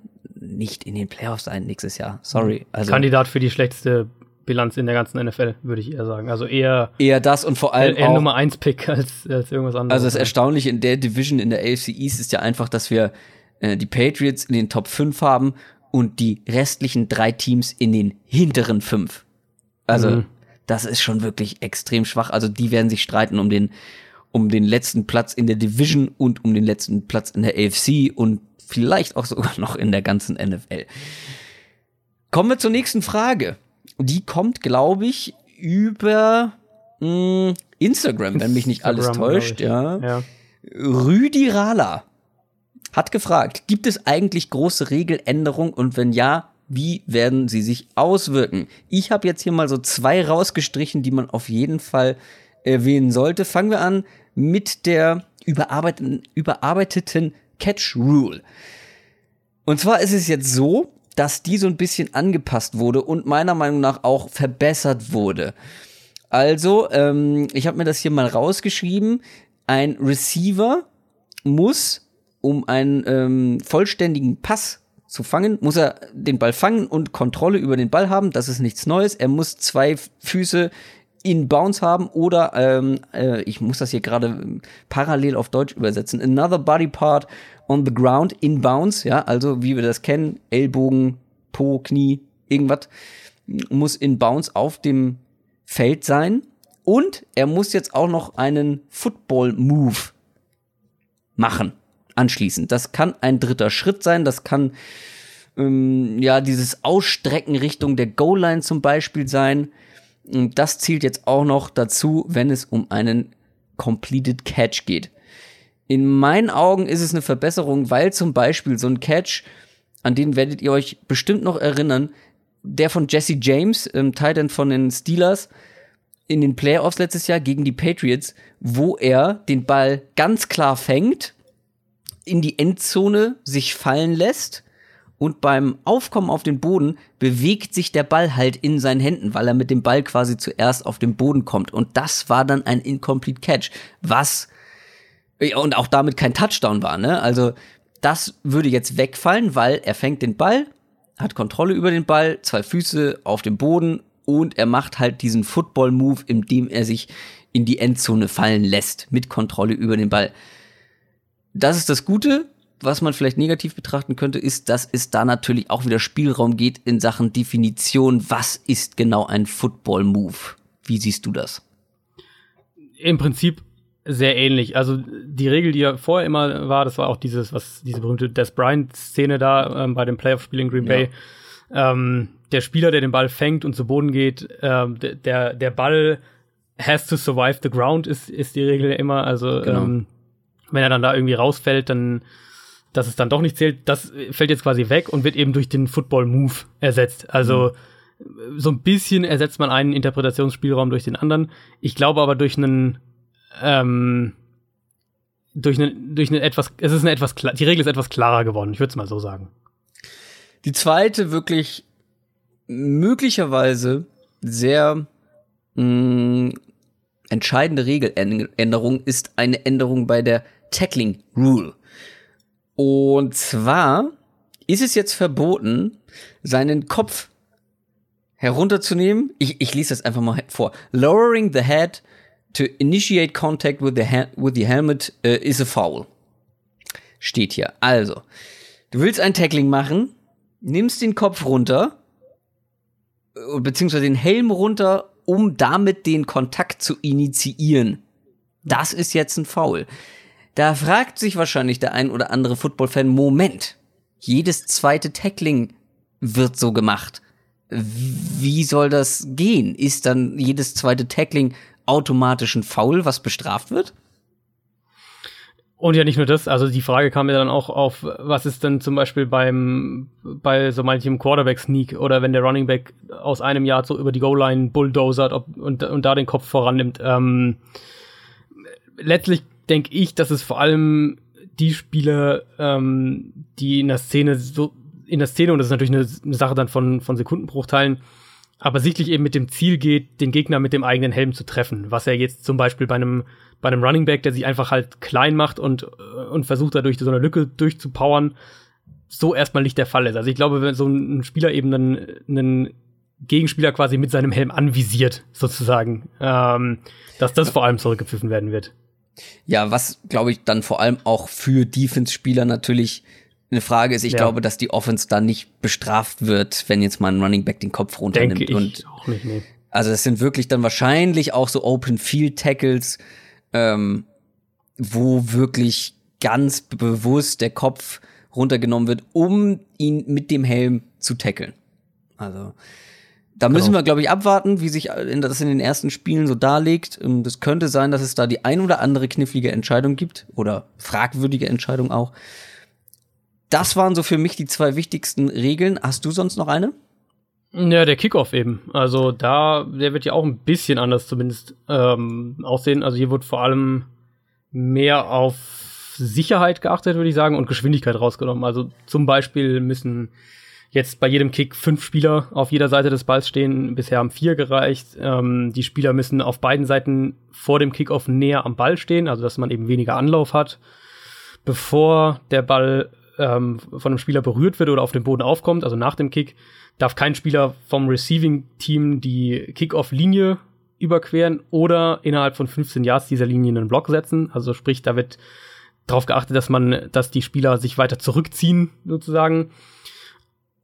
nicht in den Playoffs sein nächstes Jahr. Sorry. Also, Kandidat für die schlechteste Bilanz in der ganzen NFL, würde ich eher sagen. Also eher eher das und vor allem eher auch, Nummer 1 Pick als, als irgendwas anderes. Also das Erstaunliche in der Division in der AFC East ist ja einfach, dass wir äh, die Patriots in den Top 5 haben und die restlichen drei Teams in den hinteren 5. Also mhm. das ist schon wirklich extrem schwach. Also die werden sich streiten um den um den letzten Platz in der Division und um den letzten Platz in der AFC und vielleicht auch sogar noch in der ganzen NFL. Kommen wir zur nächsten Frage. Die kommt, glaube ich, über mh, hm, Instagram, wenn mich nicht alles täuscht. Ja. ja. Rüdi Rala hat gefragt, gibt es eigentlich große Regeländerungen und wenn ja, wie werden sie sich auswirken? Ich habe jetzt hier mal so zwei rausgestrichen, die man auf jeden Fall erwähnen sollte. Fangen wir an mit der überarbeiteten, überarbeiteten Catch Rule. Und zwar ist es jetzt so, dass die so ein bisschen angepasst wurde und meiner Meinung nach auch verbessert wurde. Also, ähm, ich habe mir das hier mal rausgeschrieben. Ein Receiver muss, um einen ähm, vollständigen Pass zu fangen, muss er den Ball fangen und Kontrolle über den Ball haben. Das ist nichts Neues. Er muss zwei Füße in Bounce haben oder ähm, äh, ich muss das hier gerade parallel auf Deutsch übersetzen. Another body part on the ground in bounce, ja, also wie wir das kennen, Ellbogen, Po, Knie, irgendwas muss in bounce auf dem Feld sein und er muss jetzt auch noch einen Football Move machen anschließend. Das kann ein dritter Schritt sein, das kann ähm, ja dieses Ausstrecken Richtung der Goal Line zum Beispiel sein und das zielt jetzt auch noch dazu, wenn es um einen Completed Catch geht. In meinen Augen ist es eine Verbesserung, weil zum Beispiel so ein Catch, an den werdet ihr euch bestimmt noch erinnern, der von Jesse James, ähm, Titan von den Steelers, in den Playoffs letztes Jahr gegen die Patriots, wo er den Ball ganz klar fängt, in die Endzone sich fallen lässt und beim Aufkommen auf den Boden bewegt sich der Ball halt in seinen Händen, weil er mit dem Ball quasi zuerst auf den Boden kommt. Und das war dann ein Incomplete Catch, was und auch damit kein Touchdown war, ne? Also das würde jetzt wegfallen, weil er fängt den Ball, hat Kontrolle über den Ball, zwei Füße auf dem Boden und er macht halt diesen Football-Move, indem er sich in die Endzone fallen lässt, mit Kontrolle über den Ball. Das ist das Gute was man vielleicht negativ betrachten könnte, ist, dass es da natürlich auch wieder Spielraum geht in Sachen Definition. Was ist genau ein Football-Move? Wie siehst du das? Im Prinzip sehr ähnlich. Also die Regel, die ja vorher immer war, das war auch dieses, was diese berühmte Des Bryant-Szene da ähm, bei dem Playoff-Spiel in Green Bay. Ja. Ähm, der Spieler, der den Ball fängt und zu Boden geht, ähm, der, der Ball has to survive the ground, ist, ist die Regel immer. Also genau. ähm, wenn er dann da irgendwie rausfällt, dann dass es dann doch nicht zählt, das fällt jetzt quasi weg und wird eben durch den Football Move ersetzt. Also mhm. so ein bisschen ersetzt man einen Interpretationsspielraum durch den anderen. Ich glaube aber durch einen ähm, durch einen durch eine etwas es ist eine etwas die Regel ist etwas klarer geworden. Ich würde es mal so sagen. Die zweite wirklich möglicherweise sehr mh, mm, entscheidende Regeländerung ist eine Änderung bei der Tackling Rule. Und zwar ist es jetzt verboten, seinen Kopf herunterzunehmen. Ich, ich lese das einfach mal vor. Lowering the head to initiate contact with the, with the helmet uh, is a foul. Steht hier. Also, du willst ein Tackling machen, nimmst den Kopf runter, äh, beziehungsweise den Helm runter, um damit den Kontakt zu initiieren. Das ist jetzt ein Foul. Da fragt sich wahrscheinlich der ein oder andere Football-Fan, Moment, jedes zweite Tackling wird so gemacht. Wie soll das gehen? Ist dann jedes zweite Tackling automatisch ein Foul, was bestraft wird? Und ja, nicht nur das, also die Frage kam ja dann auch auf, was ist denn zum Beispiel beim, bei so manchem Quarterback-Sneak oder wenn der Running Back aus einem Jahr so über die Goal-Line bulldozert ob, und, und da den Kopf vorannimmt. Ähm, letztlich denke ich, dass es vor allem die Spieler, ähm, die in der Szene so in der Szene, und das ist natürlich eine, eine Sache dann von, von Sekundenbruchteilen, aber sichtlich eben mit dem Ziel geht, den Gegner mit dem eigenen Helm zu treffen. Was er jetzt zum Beispiel bei einem, bei einem Running Back, der sich einfach halt klein macht und, und versucht dadurch so eine Lücke durchzupowern, so erstmal nicht der Fall ist. Also ich glaube, wenn so ein Spieler eben einen, einen Gegenspieler quasi mit seinem Helm anvisiert, sozusagen, ähm, dass das vor allem zurückgepfiffen werden wird. Ja, was glaube ich dann vor allem auch für Defense-Spieler natürlich eine Frage ist, ich ja. glaube, dass die Offense da nicht bestraft wird, wenn jetzt mal ein Running Back den Kopf runternimmt. Denke ich und auch nicht, nee. Also es sind wirklich dann wahrscheinlich auch so Open Field Tackles, ähm, wo wirklich ganz bewusst der Kopf runtergenommen wird, um ihn mit dem Helm zu tackeln. Also da müssen genau. wir, glaube ich, abwarten, wie sich das in den ersten Spielen so darlegt. Ähm, das könnte sein, dass es da die ein oder andere knifflige Entscheidung gibt oder fragwürdige Entscheidung auch. Das waren so für mich die zwei wichtigsten Regeln. Hast du sonst noch eine? Ja, der Kickoff eben. Also da, der wird ja auch ein bisschen anders zumindest ähm, aussehen. Also hier wird vor allem mehr auf Sicherheit geachtet, würde ich sagen, und Geschwindigkeit rausgenommen. Also zum Beispiel müssen jetzt bei jedem Kick fünf Spieler auf jeder Seite des Balls stehen. Bisher haben vier gereicht. Ähm, die Spieler müssen auf beiden Seiten vor dem Kickoff näher am Ball stehen, also dass man eben weniger Anlauf hat, bevor der Ball ähm, von einem Spieler berührt wird oder auf dem Boden aufkommt, also nach dem Kick, darf kein Spieler vom Receiving-Team die Kick-Off-Linie überqueren oder innerhalb von 15 Yards dieser Linie einen Block setzen. Also sprich, da wird darauf geachtet, dass man, dass die Spieler sich weiter zurückziehen, sozusagen.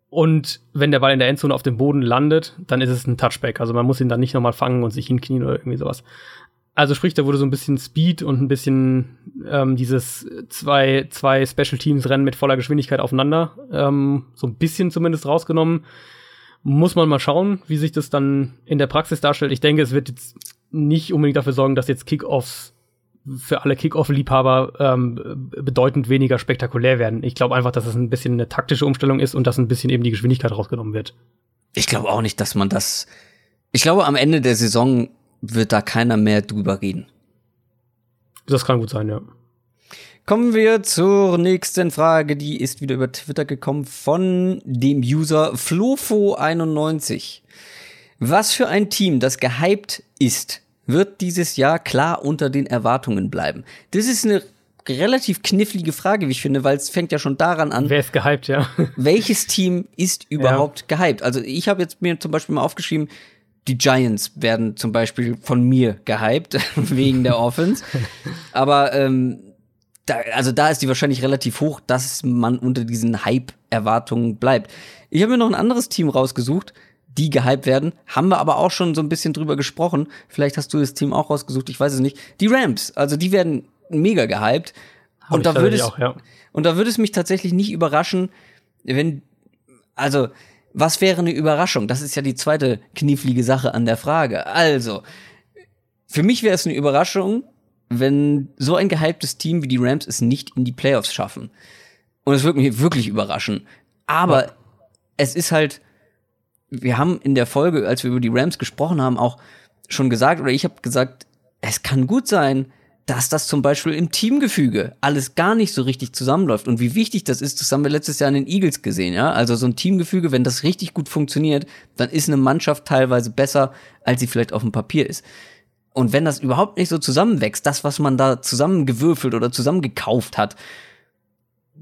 Und wenn der Ball in der Endzone auf dem Boden landet, dann ist es ein Touchback. Also man muss ihn dann nicht nochmal fangen und sich hinknien oder irgendwie sowas. Also sprich, da wurde so ein bisschen Speed und ein bisschen ähm, dieses zwei, zwei Special Teams Rennen mit voller Geschwindigkeit aufeinander, ähm, so ein bisschen zumindest rausgenommen. Muss man mal schauen, wie sich das dann in der Praxis darstellt. Ich denke, es wird jetzt nicht unbedingt dafür sorgen, dass jetzt Kickoffs für alle Kickoff-Liebhaber ähm, bedeutend weniger spektakulär werden. Ich glaube einfach, dass es ein bisschen eine taktische Umstellung ist und dass ein bisschen eben die Geschwindigkeit rausgenommen wird. Ich glaube auch nicht, dass man das. Ich glaube, am Ende der Saison wird da keiner mehr drüber reden. Das kann gut sein, ja. Kommen wir zur nächsten Frage. Die ist wieder über Twitter gekommen von dem User Flofo91. Was für ein Team, das gehypt ist, wird dieses Jahr klar unter den Erwartungen bleiben? Das ist eine relativ knifflige Frage, wie ich finde, weil es fängt ja schon daran an. Wer ist gehypt, ja? welches Team ist überhaupt ja. gehypt? Also ich habe jetzt mir zum Beispiel mal aufgeschrieben, die Giants werden zum Beispiel von mir gehypt, wegen der Offense. Aber ähm, da, also da ist die wahrscheinlich relativ hoch, dass man unter diesen Hype-Erwartungen bleibt. Ich habe mir noch ein anderes Team rausgesucht, die gehypt werden. Haben wir aber auch schon so ein bisschen drüber gesprochen. Vielleicht hast du das Team auch rausgesucht, ich weiß es nicht. Die Rams, also die werden mega gehypt. und da würde es, auch, ja. und da würde es mich tatsächlich nicht überraschen, wenn, also, was wäre eine Überraschung? Das ist ja die zweite knifflige Sache an der Frage. Also, für mich wäre es eine Überraschung, wenn so ein gehyptes Team wie die Rams es nicht in die Playoffs schaffen. Und es würde mich wirklich überraschen. Aber ja. es ist halt, wir haben in der Folge, als wir über die Rams gesprochen haben, auch schon gesagt, oder ich habe gesagt, es kann gut sein, dass das zum Beispiel im Teamgefüge alles gar nicht so richtig zusammenläuft. Und wie wichtig das ist, das haben wir letztes Jahr in den Eagles gesehen, ja. Also so ein Teamgefüge, wenn das richtig gut funktioniert, dann ist eine Mannschaft teilweise besser, als sie vielleicht auf dem Papier ist. Und wenn das überhaupt nicht so zusammenwächst, das, was man da zusammengewürfelt oder zusammengekauft hat,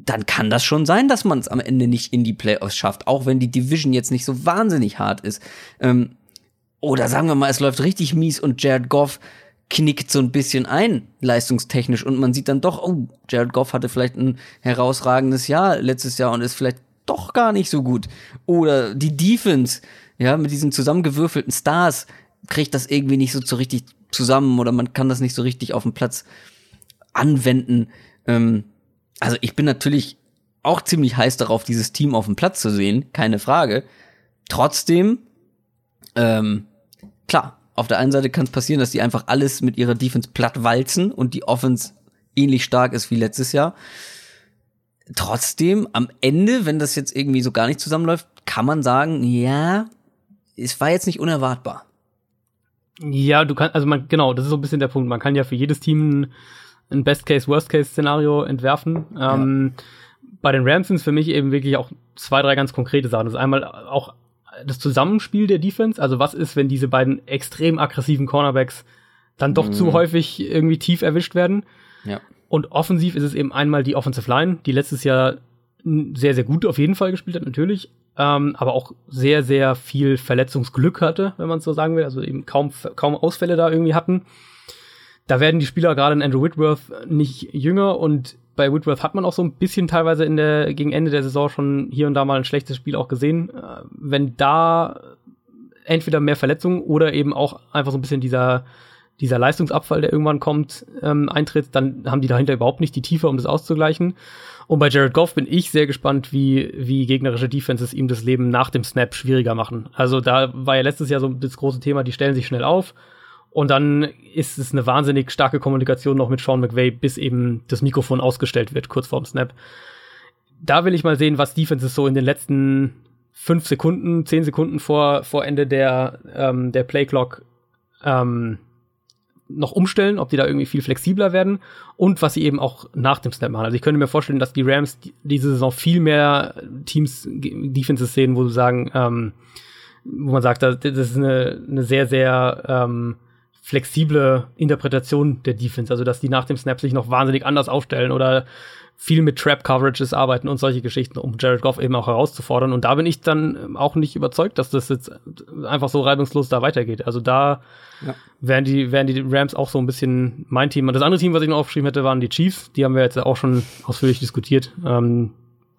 dann kann das schon sein, dass man es am Ende nicht in die Playoffs schafft, auch wenn die Division jetzt nicht so wahnsinnig hart ist. Ähm, oder sagen wir mal, es läuft richtig mies und Jared Goff knickt so ein bisschen ein, leistungstechnisch. Und man sieht dann doch, oh, Jared Goff hatte vielleicht ein herausragendes Jahr letztes Jahr und ist vielleicht doch gar nicht so gut. Oder die Defense, ja, mit diesen zusammengewürfelten Stars kriegt das irgendwie nicht so, so richtig zusammen oder man kann das nicht so richtig auf dem Platz anwenden. Ähm, also ich bin natürlich auch ziemlich heiß darauf, dieses Team auf dem Platz zu sehen, keine Frage. Trotzdem, ähm, klar, auf der einen Seite kann es passieren, dass die einfach alles mit ihrer Defense platt walzen und die Offense ähnlich stark ist wie letztes Jahr. Trotzdem, am Ende, wenn das jetzt irgendwie so gar nicht zusammenläuft, kann man sagen, ja, es war jetzt nicht unerwartbar. Ja, du kannst, also man, genau, das ist so ein bisschen der Punkt. Man kann ja für jedes Team ein Best-Case, Worst-Case-Szenario entwerfen. Ja. Ähm, bei den Rams sind es für mich eben wirklich auch zwei, drei ganz konkrete Sachen. Das ist einmal auch das Zusammenspiel der Defense. Also was ist, wenn diese beiden extrem aggressiven Cornerbacks dann doch mhm. zu häufig irgendwie tief erwischt werden? Ja. Und offensiv ist es eben einmal die Offensive Line, die letztes Jahr sehr, sehr gut auf jeden Fall gespielt hat, natürlich, ähm, aber auch sehr, sehr viel Verletzungsglück hatte, wenn man es so sagen will. Also eben kaum, kaum Ausfälle da irgendwie hatten. Da werden die Spieler gerade in Andrew Whitworth nicht jünger und bei Whitworth hat man auch so ein bisschen teilweise in der, gegen Ende der Saison schon hier und da mal ein schlechtes Spiel auch gesehen. Äh, wenn da entweder mehr Verletzungen oder eben auch einfach so ein bisschen dieser, dieser Leistungsabfall, der irgendwann kommt, ähm, eintritt, dann haben die dahinter überhaupt nicht die Tiefe, um das auszugleichen. Und bei Jared Goff bin ich sehr gespannt, wie, wie gegnerische Defenses ihm das Leben nach dem Snap schwieriger machen. Also da war ja letztes Jahr so das große Thema, die stellen sich schnell auf. Und dann ist es eine wahnsinnig starke Kommunikation noch mit Sean McVay, bis eben das Mikrofon ausgestellt wird, kurz vorm Snap. Da will ich mal sehen, was Defenses so in den letzten fünf Sekunden, zehn Sekunden vor, vor Ende der, ähm, der Playclock ähm, noch umstellen, ob die da irgendwie viel flexibler werden und was sie eben auch nach dem Snap machen. Also ich könnte mir vorstellen, dass die Rams diese Saison viel mehr Teams, Defenses sehen, wo sie sagen, ähm, wo man sagt, das ist eine, eine sehr, sehr ähm, flexible Interpretation der Defense, also dass die nach dem Snap sich noch wahnsinnig anders aufstellen oder viel mit Trap-Coverages arbeiten und solche Geschichten, um Jared Goff eben auch herauszufordern. Und da bin ich dann auch nicht überzeugt, dass das jetzt einfach so reibungslos da weitergeht. Also da ja. wären, die, wären die Rams auch so ein bisschen mein Team. Und das andere Team, was ich noch aufgeschrieben hätte, waren die Chiefs. Die haben wir jetzt auch schon ausführlich diskutiert. Ähm,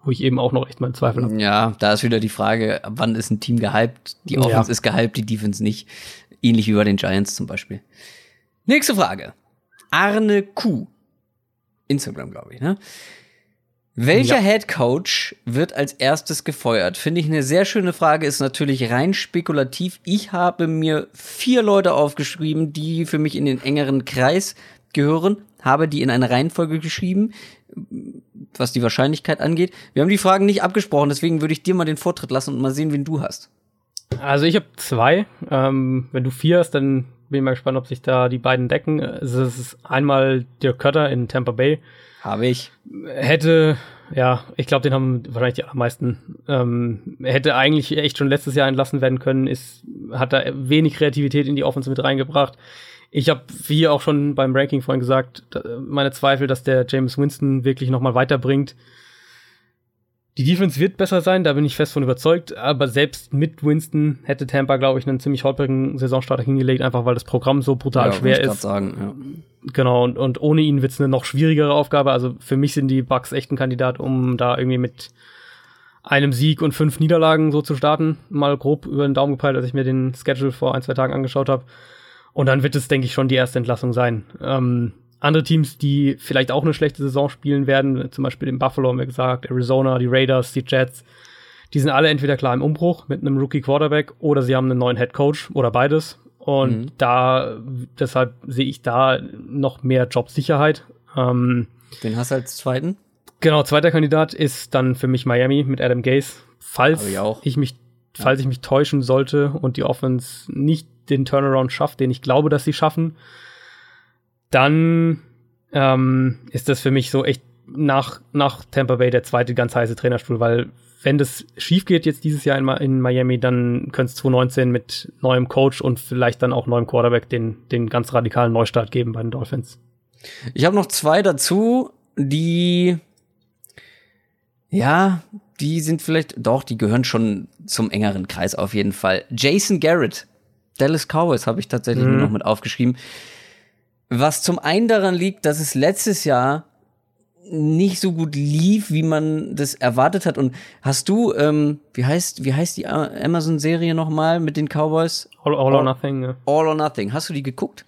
wo ich eben auch noch echt mal Zweifel habe. Ja, da ist wieder die Frage, wann ist ein Team gehypt? Die Offense ja. ist gehypt, die Defense nicht. Ähnlich wie bei den Giants zum Beispiel. Nächste Frage. Arne Kuh Instagram, glaube ich, ne? Welcher ja. Head Coach wird als erstes gefeuert? Finde ich eine sehr schöne Frage, ist natürlich rein spekulativ. Ich habe mir vier Leute aufgeschrieben, die für mich in den engeren Kreis gehören, habe die in eine Reihenfolge geschrieben, was die Wahrscheinlichkeit angeht. Wir haben die Fragen nicht abgesprochen, deswegen würde ich dir mal den Vortritt lassen und mal sehen, wen du hast. Also ich habe zwei. Ähm, wenn du vier hast, dann bin ich mal gespannt, ob sich da die beiden decken. Es ist einmal Dirk Cutter in Tampa Bay. Habe ich. Hätte, ja, ich glaube, den haben wahrscheinlich die allermeisten. Ähm, hätte eigentlich echt schon letztes Jahr entlassen werden können, ist, hat da wenig Kreativität in die Offense mit reingebracht. Ich habe, wie auch schon beim Ranking vorhin gesagt, meine Zweifel, dass der James Winston wirklich noch mal weiterbringt. Die Defense wird besser sein, da bin ich fest von überzeugt, aber selbst mit Winston hätte Tampa, glaube ich, einen ziemlich holprigen Saisonstart hingelegt, einfach weil das Programm so brutal ja, schwer ist. Sagen, ja. Genau, und, und ohne ihn wird es eine noch schwierigere Aufgabe. Also für mich sind die Bucks echt ein Kandidat, um da irgendwie mit einem Sieg und fünf Niederlagen so zu starten. Mal grob über den Daumen gepeilt, als ich mir den Schedule vor ein, zwei Tagen angeschaut habe. Und dann wird es, denke ich, schon die erste Entlassung sein. Ähm, andere Teams, die vielleicht auch eine schlechte Saison spielen werden, zum Beispiel in Buffalo haben wir gesagt, Arizona, die Raiders, die Jets, die sind alle entweder klar im Umbruch mit einem Rookie Quarterback oder sie haben einen neuen Head Coach oder beides. Und mhm. da, deshalb sehe ich da noch mehr Jobsicherheit. Ähm, Den hast du als zweiten? Genau, zweiter Kandidat ist dann für mich Miami mit Adam Gase. Falls ich, ich, mich, falls ja. ich mich täuschen sollte und die Offense nicht den Turnaround schafft, den ich glaube, dass sie schaffen, dann ähm, ist das für mich so echt nach, nach Tampa Bay der zweite ganz heiße Trainerstuhl, weil wenn das schief geht jetzt dieses Jahr in, in Miami, dann könnte es 2019 mit neuem Coach und vielleicht dann auch neuem Quarterback den, den ganz radikalen Neustart geben bei den Dolphins. Ich habe noch zwei dazu, die ja, die sind vielleicht, doch, die gehören schon zum engeren Kreis auf jeden Fall. Jason Garrett, Dallas Cowboys habe ich tatsächlich mhm. nur noch mit aufgeschrieben. Was zum einen daran liegt, dass es letztes Jahr nicht so gut lief, wie man das erwartet hat. Und hast du, ähm, wie heißt, wie heißt die Amazon-Serie nochmal mit den Cowboys? All, all or Nothing. Ja. All or Nothing. Hast du die geguckt?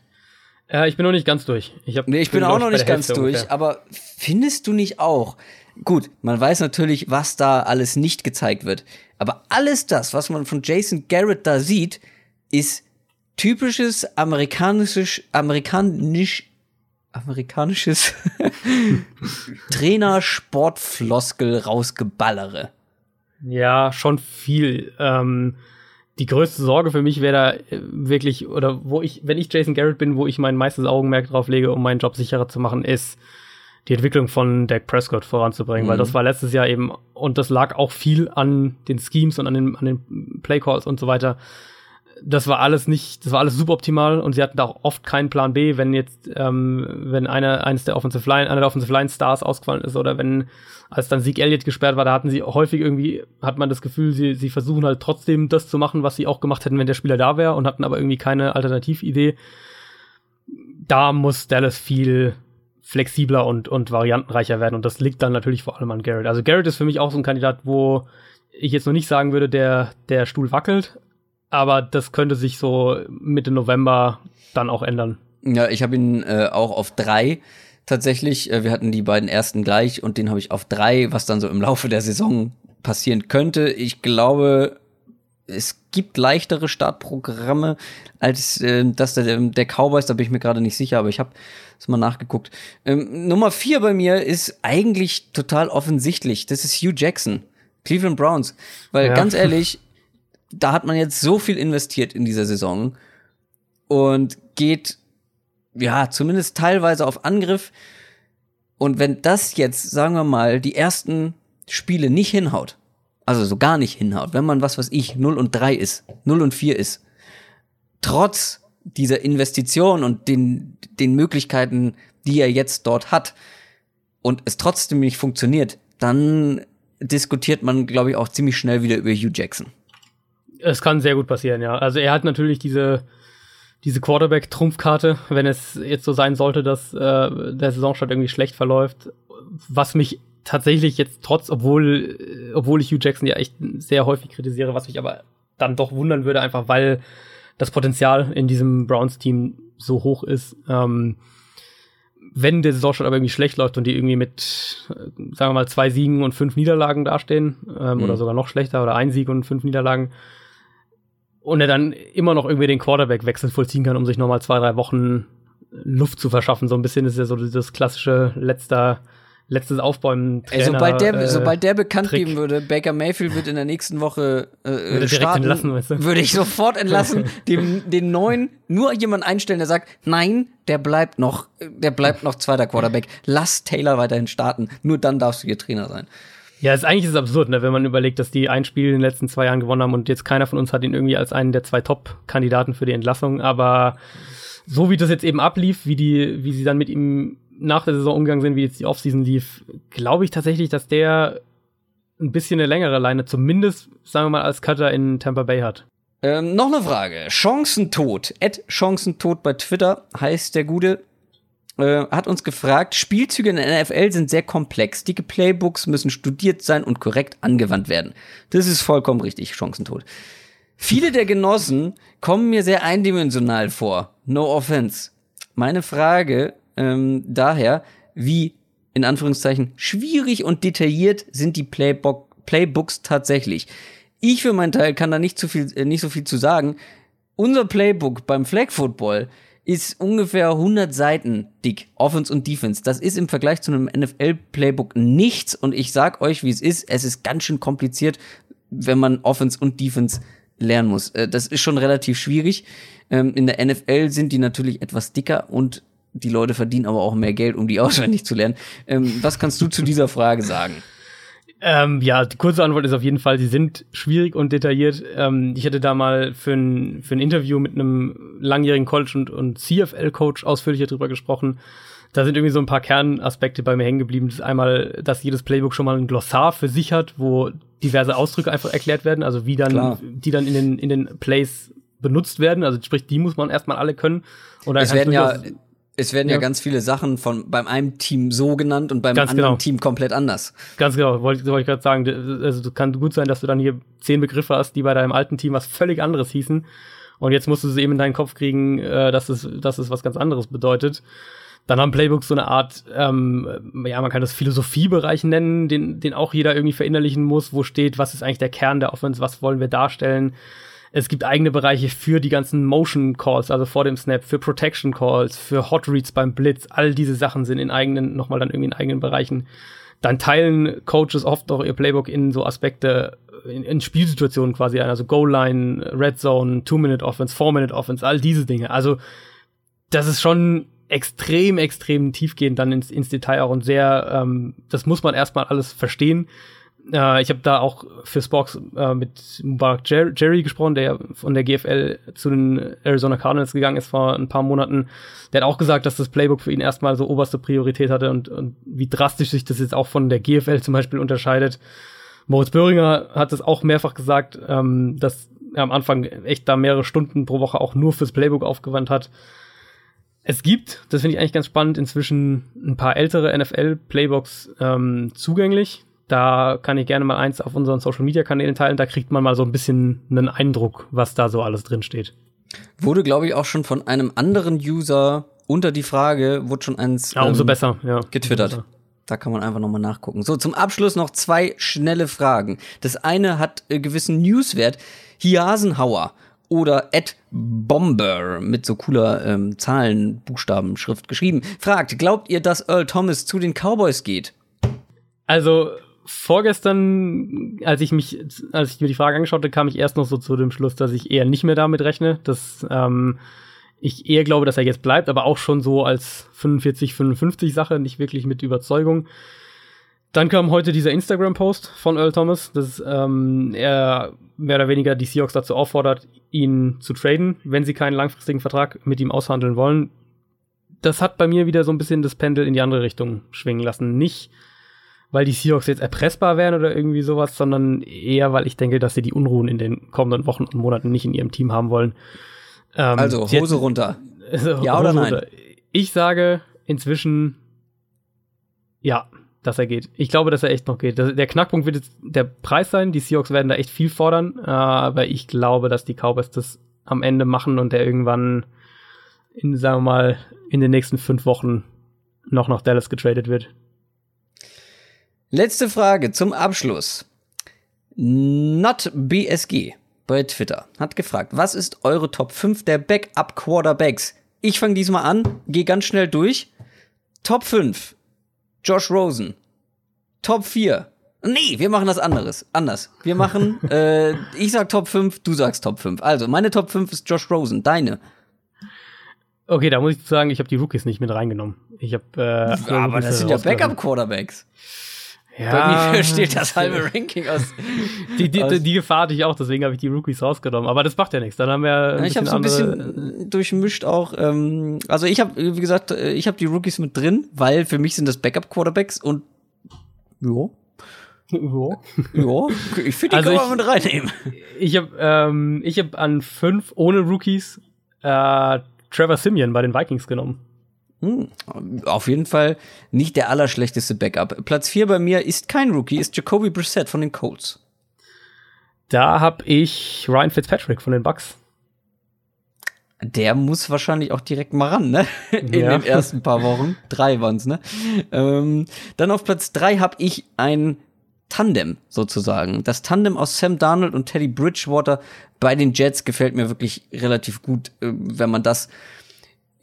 Ja, ich bin noch nicht ganz durch. Ich, hab, nee, ich bin, bin auch noch nicht ganz durch, ungefähr. aber findest du nicht auch? Gut, man weiß natürlich, was da alles nicht gezeigt wird. Aber alles das, was man von Jason Garrett da sieht, ist typisches amerikanisches, amerikanisch, amerikanisches Trainer-Sportfloskel rausgeballere. Ja, schon viel. Ähm, die größte Sorge für mich wäre da äh, wirklich, oder wo ich, wenn ich Jason Garrett bin, wo ich mein meistes Augenmerk drauf lege, um meinen Job sicherer zu machen, ist, die Entwicklung von Dak Prescott voranzubringen, mhm. weil das war letztes Jahr eben, und das lag auch viel an den Schemes und an den, an den Playcalls und so weiter. Das war alles nicht, das war alles suboptimal und sie hatten da auch oft keinen Plan B, wenn jetzt, ähm, wenn einer, eines der Offensive Line, einer der Offensive Line Stars ausgefallen ist oder wenn, als dann Sieg Elliott gesperrt war, da hatten sie häufig irgendwie, hat man das Gefühl, sie, sie versuchen halt trotzdem das zu machen, was sie auch gemacht hätten, wenn der Spieler da wäre und hatten aber irgendwie keine Alternatividee. Da muss Dallas viel flexibler und, und variantenreicher werden. Und das liegt dann natürlich vor allem an Garrett. Also Garrett ist für mich auch so ein Kandidat, wo ich jetzt noch nicht sagen würde, der, der Stuhl wackelt, aber das könnte sich so Mitte November dann auch ändern. Ja, ich habe ihn äh, auch auf drei tatsächlich. Äh, wir hatten die beiden ersten gleich und den habe ich auf drei, was dann so im Laufe der Saison passieren könnte. Ich glaube, es gibt leichtere Startprogramme als äh, das der, der Cowboys, da bin ich mir gerade nicht sicher, aber ich habe es mal nachgeguckt. Ähm, Nummer vier bei mir ist eigentlich total offensichtlich. Das ist Hugh Jackson, Cleveland Browns. Weil ja. ganz ehrlich, da hat man jetzt so viel investiert in dieser Saison und geht ja zumindest teilweise auf Angriff. Und wenn das jetzt, sagen wir mal, die ersten Spiele nicht hinhaut, also so gar nicht hinhaut, wenn man was was ich 0 und 3 ist, 0 und 4 ist, trotz dieser Investition und den, den Möglichkeiten, die er jetzt dort hat, und es trotzdem nicht funktioniert, dann diskutiert man, glaube ich, auch ziemlich schnell wieder über Hugh Jackson. Es kann sehr gut passieren, ja. Also er hat natürlich diese, diese Quarterback-Trumpfkarte, wenn es jetzt so sein sollte, dass äh, der Saisonstart irgendwie schlecht verläuft, was mich tatsächlich jetzt trotz, obwohl, obwohl ich Hugh Jackson ja echt sehr häufig kritisiere, was mich aber dann doch wundern würde, einfach weil das Potenzial in diesem Browns-Team so hoch ist. Ähm, wenn der Saisonstart aber irgendwie schlecht läuft und die irgendwie mit, sagen wir mal, zwei Siegen und fünf Niederlagen dastehen, ähm, mhm. oder sogar noch schlechter, oder ein Sieg und fünf Niederlagen, und er dann immer noch irgendwie den Quarterback-Wechsel vollziehen kann, um sich nochmal zwei, drei Wochen Luft zu verschaffen. So ein bisschen ist ja so dieses klassische letzter letztes Aufbäumen. Ey, sobald der, äh, sobald der bekannt Trick. geben würde, Baker Mayfield wird in der nächsten Woche äh, würde starten, entlassen, weißt du? würde ich sofort entlassen, dem, den neuen nur jemand einstellen, der sagt, nein, der bleibt noch, der bleibt noch zweiter Quarterback. Lass Taylor weiterhin starten. Nur dann darfst du hier Trainer sein. Ja, ist, eigentlich ist es absurd, ne, wenn man überlegt, dass die ein Spiel in den letzten zwei Jahren gewonnen haben und jetzt keiner von uns hat ihn irgendwie als einen der zwei Top-Kandidaten für die Entlassung. Aber so wie das jetzt eben ablief, wie die, wie sie dann mit ihm nach der Saison umgegangen sind, wie jetzt die Offseason lief, glaube ich tatsächlich, dass der ein bisschen eine längere Leine, zumindest, sagen wir mal, als Cutter in Tampa Bay hat. Ähm, noch eine Frage. Chancentod. Ed Chancentod bei Twitter heißt der Gute, äh, hat uns gefragt, Spielzüge in der NFL sind sehr komplex. Dicke Playbooks müssen studiert sein und korrekt angewandt werden. Das ist vollkommen richtig, Chancentod. Viele der Genossen kommen mir sehr eindimensional vor. No offense. Meine Frage ähm, daher, wie in Anführungszeichen schwierig und detailliert sind die Playbook Playbooks tatsächlich. Ich für meinen Teil kann da nicht, zu viel, äh, nicht so viel zu sagen. Unser Playbook beim Flag Football ist ungefähr 100 Seiten dick, Offense und Defense. Das ist im Vergleich zu einem NFL-Playbook nichts und ich sag euch, wie es ist. Es ist ganz schön kompliziert, wenn man Offense und Defense lernen muss. Äh, das ist schon relativ schwierig. Ähm, in der NFL sind die natürlich etwas dicker und die Leute verdienen aber auch mehr Geld, um die auswendig zu lernen. Ähm, was kannst du zu dieser Frage sagen? Ähm, ja, die kurze Antwort ist auf jeden Fall, sie sind schwierig und detailliert. Ähm, ich hatte da mal für ein, für ein Interview mit einem langjährigen College- und, und CFL-Coach ausführlicher drüber gesprochen. Da sind irgendwie so ein paar Kernaspekte bei mir hängen geblieben. Das ist einmal, dass jedes Playbook schon mal ein Glossar für sich hat, wo diverse Ausdrücke einfach erklärt werden, also wie dann, Klar. die dann in den, in den Plays benutzt werden. Also sprich, die muss man erstmal alle können. Und es werden ja es werden ja. ja, ganz viele Sachen von beim einen Team so genannt und beim ganz anderen genau. Team komplett anders. Ganz genau, wollte, wollte ich gerade sagen. Also kann gut sein, dass du dann hier zehn Begriffe hast, die bei deinem alten Team was völlig anderes hießen. Und jetzt musst du sie eben in deinen Kopf kriegen, äh, dass, es, dass es was ganz anderes bedeutet. Dann haben Playbooks so eine Art, ähm, ja, man kann das Philosophiebereich nennen, den, den auch jeder irgendwie verinnerlichen muss, wo steht, was ist eigentlich der Kern der Offense, was wollen wir darstellen es gibt eigene Bereiche für die ganzen Motion Calls, also vor dem Snap, für Protection Calls, für Hot Reads beim Blitz. All diese Sachen sind in eigenen, nochmal dann irgendwie in eigenen Bereichen. Dann teilen Coaches oft auch ihr Playbook in so Aspekte, in, in Spielsituationen quasi ein, also Goal Line, Red Zone, Two-Minute Offense, Four-Minute Offense, all diese Dinge. Also, das ist schon extrem, extrem tiefgehend dann ins, ins Detail auch und sehr, ähm, das muss man erstmal alles verstehen. Äh, ich habe da auch für Spox äh, mit Mubarak Jer Jerry gesprochen, der von der GFL zu den Arizona Cardinals gegangen ist vor ein paar Monaten. Der hat auch gesagt, dass das Playbook für ihn erstmal so oberste Priorität hatte und, und wie drastisch sich das jetzt auch von der GFL zum Beispiel unterscheidet. Moritz Böhringer hat es auch mehrfach gesagt, ähm, dass er am Anfang echt da mehrere Stunden pro Woche auch nur fürs Playbook aufgewandt hat. Es gibt, das finde ich eigentlich ganz spannend, inzwischen ein paar ältere NFL-Playbooks ähm, zugänglich. Da kann ich gerne mal eins auf unseren Social-Media-Kanälen teilen. Da kriegt man mal so ein bisschen einen Eindruck, was da so alles drin steht. Wurde, glaube ich, auch schon von einem anderen User unter die Frage, wurde schon eins ja, umso ähm, besser, ja. getwittert. Besser. Da kann man einfach nochmal nachgucken. So, zum Abschluss noch zwei schnelle Fragen. Das eine hat äh, gewissen Newswert. Hiasenhauer oder Ed Bomber mit so cooler ähm, Zahlen, Buchstaben, Schrift geschrieben, fragt, glaubt ihr, dass Earl Thomas zu den Cowboys geht? Also vorgestern, als ich mich, als ich mir die Frage angeschaut habe, kam ich erst noch so zu dem Schluss, dass ich eher nicht mehr damit rechne, dass ähm, ich eher glaube, dass er jetzt bleibt, aber auch schon so als 45, 55 Sache, nicht wirklich mit Überzeugung. Dann kam heute dieser Instagram-Post von Earl Thomas, dass ähm, er mehr oder weniger die Seahawks dazu auffordert, ihn zu traden, wenn sie keinen langfristigen Vertrag mit ihm aushandeln wollen. Das hat bei mir wieder so ein bisschen das Pendel in die andere Richtung schwingen lassen. Nicht, weil die Seahawks jetzt erpressbar wären oder irgendwie sowas, sondern eher, weil ich denke, dass sie die Unruhen in den kommenden Wochen und Monaten nicht in ihrem Team haben wollen. Ähm, also Hose jetzt, runter. Also, ja Hose oder nein? Runter. Ich sage inzwischen ja dass er geht. Ich glaube, dass er echt noch geht. Der Knackpunkt wird jetzt der Preis sein. Die Seahawks werden da echt viel fordern, äh, aber ich glaube, dass die Cowboys das am Ende machen und der irgendwann in, sagen wir mal, in den nächsten fünf Wochen noch nach Dallas getradet wird. Letzte Frage zum Abschluss. NotBSG bei Twitter hat gefragt, was ist eure Top 5 der Backup Quarterbacks? Ich fange diesmal an, gehe ganz schnell durch. Top 5 Josh Rosen. Top 4. Nee, wir machen das anderes. Anders. Wir machen, äh, ich sag Top 5, du sagst Top 5. Also, meine Top 5 ist Josh Rosen, deine. Okay, da muss ich sagen, ich habe die Rookies nicht mit reingenommen. Ich habe äh, Aber das sind ja Backup Quarterbacks. Ja. Bei mir steht das halbe Ranking aus. Die, die, aus die Gefahr hatte ich auch, deswegen habe ich die Rookies rausgenommen. Aber das macht ja nichts. Dann haben wir. ich habe so ein bisschen durchmischt auch. Ähm, also ich habe, wie gesagt, ich habe die Rookies mit drin, weil für mich sind das Backup-Quarterbacks und ja. Ja. ja. Ich finde, die also kann man mit reinnehmen. Ich habe ähm, ich hab an fünf ohne Rookies äh, Trevor Simeon bei den Vikings genommen. Hm, auf jeden Fall nicht der allerschlechteste Backup. Platz 4 bei mir ist kein Rookie, ist Jacoby Brissett von den Colts. Da habe ich Ryan Fitzpatrick von den Bucks. Der muss wahrscheinlich auch direkt mal ran, ne? In ja. den ersten paar Wochen. Drei waren's, ne? Ähm, dann auf Platz 3 habe ich ein Tandem sozusagen. Das Tandem aus Sam Darnold und Teddy Bridgewater bei den Jets gefällt mir wirklich relativ gut, äh, wenn man das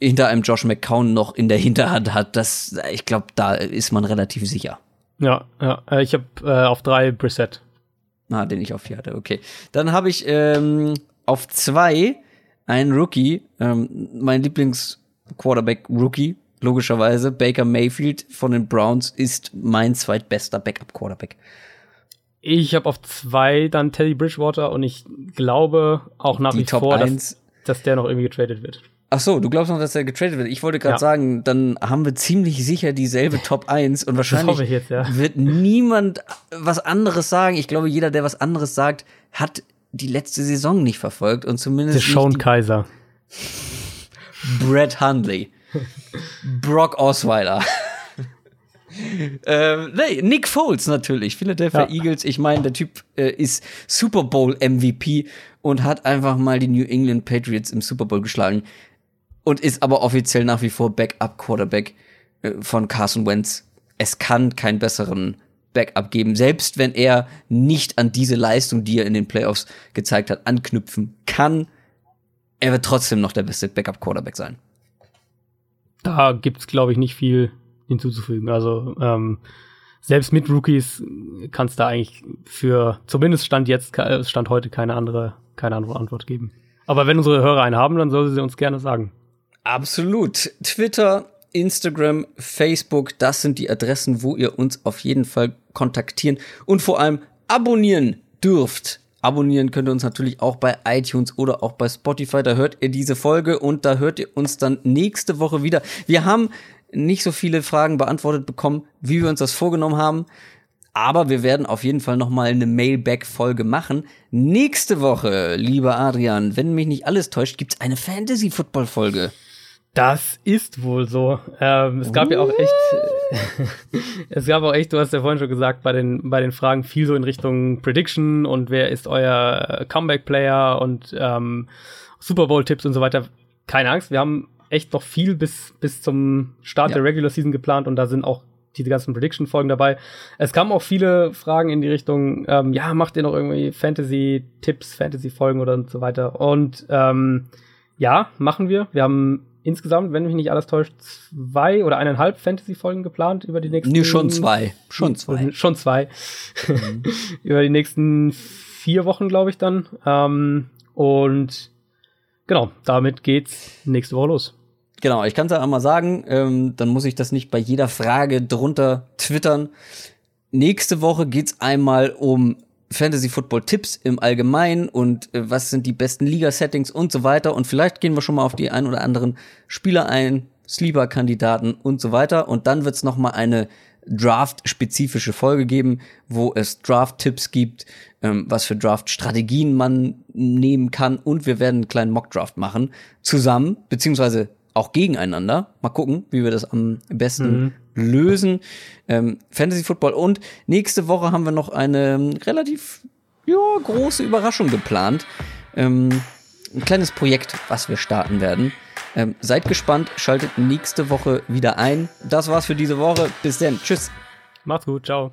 hinter einem Josh McCown noch in der Hinterhand hat, das, ich glaube, da ist man relativ sicher. Ja, ja, äh, ich habe äh, auf drei Preset. Ah, den ich auf vier hatte, okay. Dann habe ich ähm, auf zwei einen Rookie, ähm, mein Lieblings-Quarterback-Rookie, logischerweise, Baker Mayfield von den Browns ist mein zweitbester Backup-Quarterback. Ich habe auf zwei dann Teddy Bridgewater und ich glaube auch nach Die wie Top vor, dass, dass der noch irgendwie getradet wird. Ach so, du glaubst noch, dass er getradet wird. Ich wollte gerade ja. sagen, dann haben wir ziemlich sicher dieselbe Top 1 und wahrscheinlich jetzt, ja. wird niemand was anderes sagen. Ich glaube, jeder, der was anderes sagt, hat die letzte Saison nicht verfolgt und zumindest. Der Sean Kaiser. Brett Hundley. Brock Osweiler. ähm, nee, Nick Foles natürlich, Philadelphia ja. Eagles. Ich meine, der Typ äh, ist Super Bowl MVP und hat einfach mal die New England Patriots im Super Bowl geschlagen und ist aber offiziell nach wie vor Backup-Quarterback äh, von Carson Wentz. Es kann keinen besseren Backup geben, selbst wenn er nicht an diese Leistung, die er in den Playoffs gezeigt hat, anknüpfen kann. Er wird trotzdem noch der beste Backup-Quarterback sein. Da gibt's, glaube ich, nicht viel hinzuzufügen. Also ähm, selbst mit Rookies kann's da eigentlich für zumindest stand jetzt stand heute keine andere keine andere Antwort geben. Aber wenn unsere Hörer einen haben, dann soll sie uns gerne sagen. Absolut. Twitter, Instagram, Facebook, das sind die Adressen, wo ihr uns auf jeden Fall kontaktieren und vor allem abonnieren dürft. Abonnieren könnt ihr uns natürlich auch bei iTunes oder auch bei Spotify. Da hört ihr diese Folge und da hört ihr uns dann nächste Woche wieder. Wir haben nicht so viele Fragen beantwortet bekommen, wie wir uns das vorgenommen haben. Aber wir werden auf jeden Fall noch mal eine Mailback-Folge machen. Nächste Woche, lieber Adrian, wenn mich nicht alles täuscht, gibt's eine Fantasy-Football-Folge. Das ist wohl so. Ähm, es gab uh. ja auch echt, es gab auch echt, du hast ja vorhin schon gesagt, bei den, bei den Fragen viel so in Richtung Prediction und wer ist euer Comeback-Player und ähm, Super Bowl-Tipps und so weiter. Keine Angst, wir haben echt noch viel bis, bis zum Start ja. der Regular Season geplant und da sind auch diese ganzen Prediction-Folgen dabei. Es kamen auch viele Fragen in die Richtung, ähm, ja, macht ihr noch irgendwie Fantasy-Tipps, Fantasy-Folgen oder und so weiter. Und ähm, ja, machen wir. Wir haben insgesamt, wenn mich nicht alles täuscht, zwei oder eineinhalb Fantasy-Folgen geplant über die nächsten. Nee, schon zwei. Schon zwei. Schon zwei. Mhm. über die nächsten vier Wochen, glaube ich, dann. Ähm, und genau, damit geht's nächste Woche los. Genau, ich kann es ja einmal sagen, ähm, dann muss ich das nicht bei jeder Frage drunter twittern. Nächste Woche geht's einmal um Fantasy Football Tipps im Allgemeinen und äh, was sind die besten Liga-Settings und so weiter. Und vielleicht gehen wir schon mal auf die ein oder anderen Spieler ein, Sleeper-Kandidaten und so weiter. Und dann wird's noch mal eine Draft-spezifische Folge geben, wo es Draft-Tipps gibt, ähm, was für Draft-Strategien man nehmen kann. Und wir werden einen kleinen Mock-Draft machen zusammen, beziehungsweise auch gegeneinander. Mal gucken, wie wir das am besten mhm. Lösen. Ähm, Fantasy Football und nächste Woche haben wir noch eine ähm, relativ ja, große Überraschung geplant. Ähm, ein kleines Projekt, was wir starten werden. Ähm, seid gespannt, schaltet nächste Woche wieder ein. Das war's für diese Woche. Bis dann. Tschüss. Macht's gut. Ciao.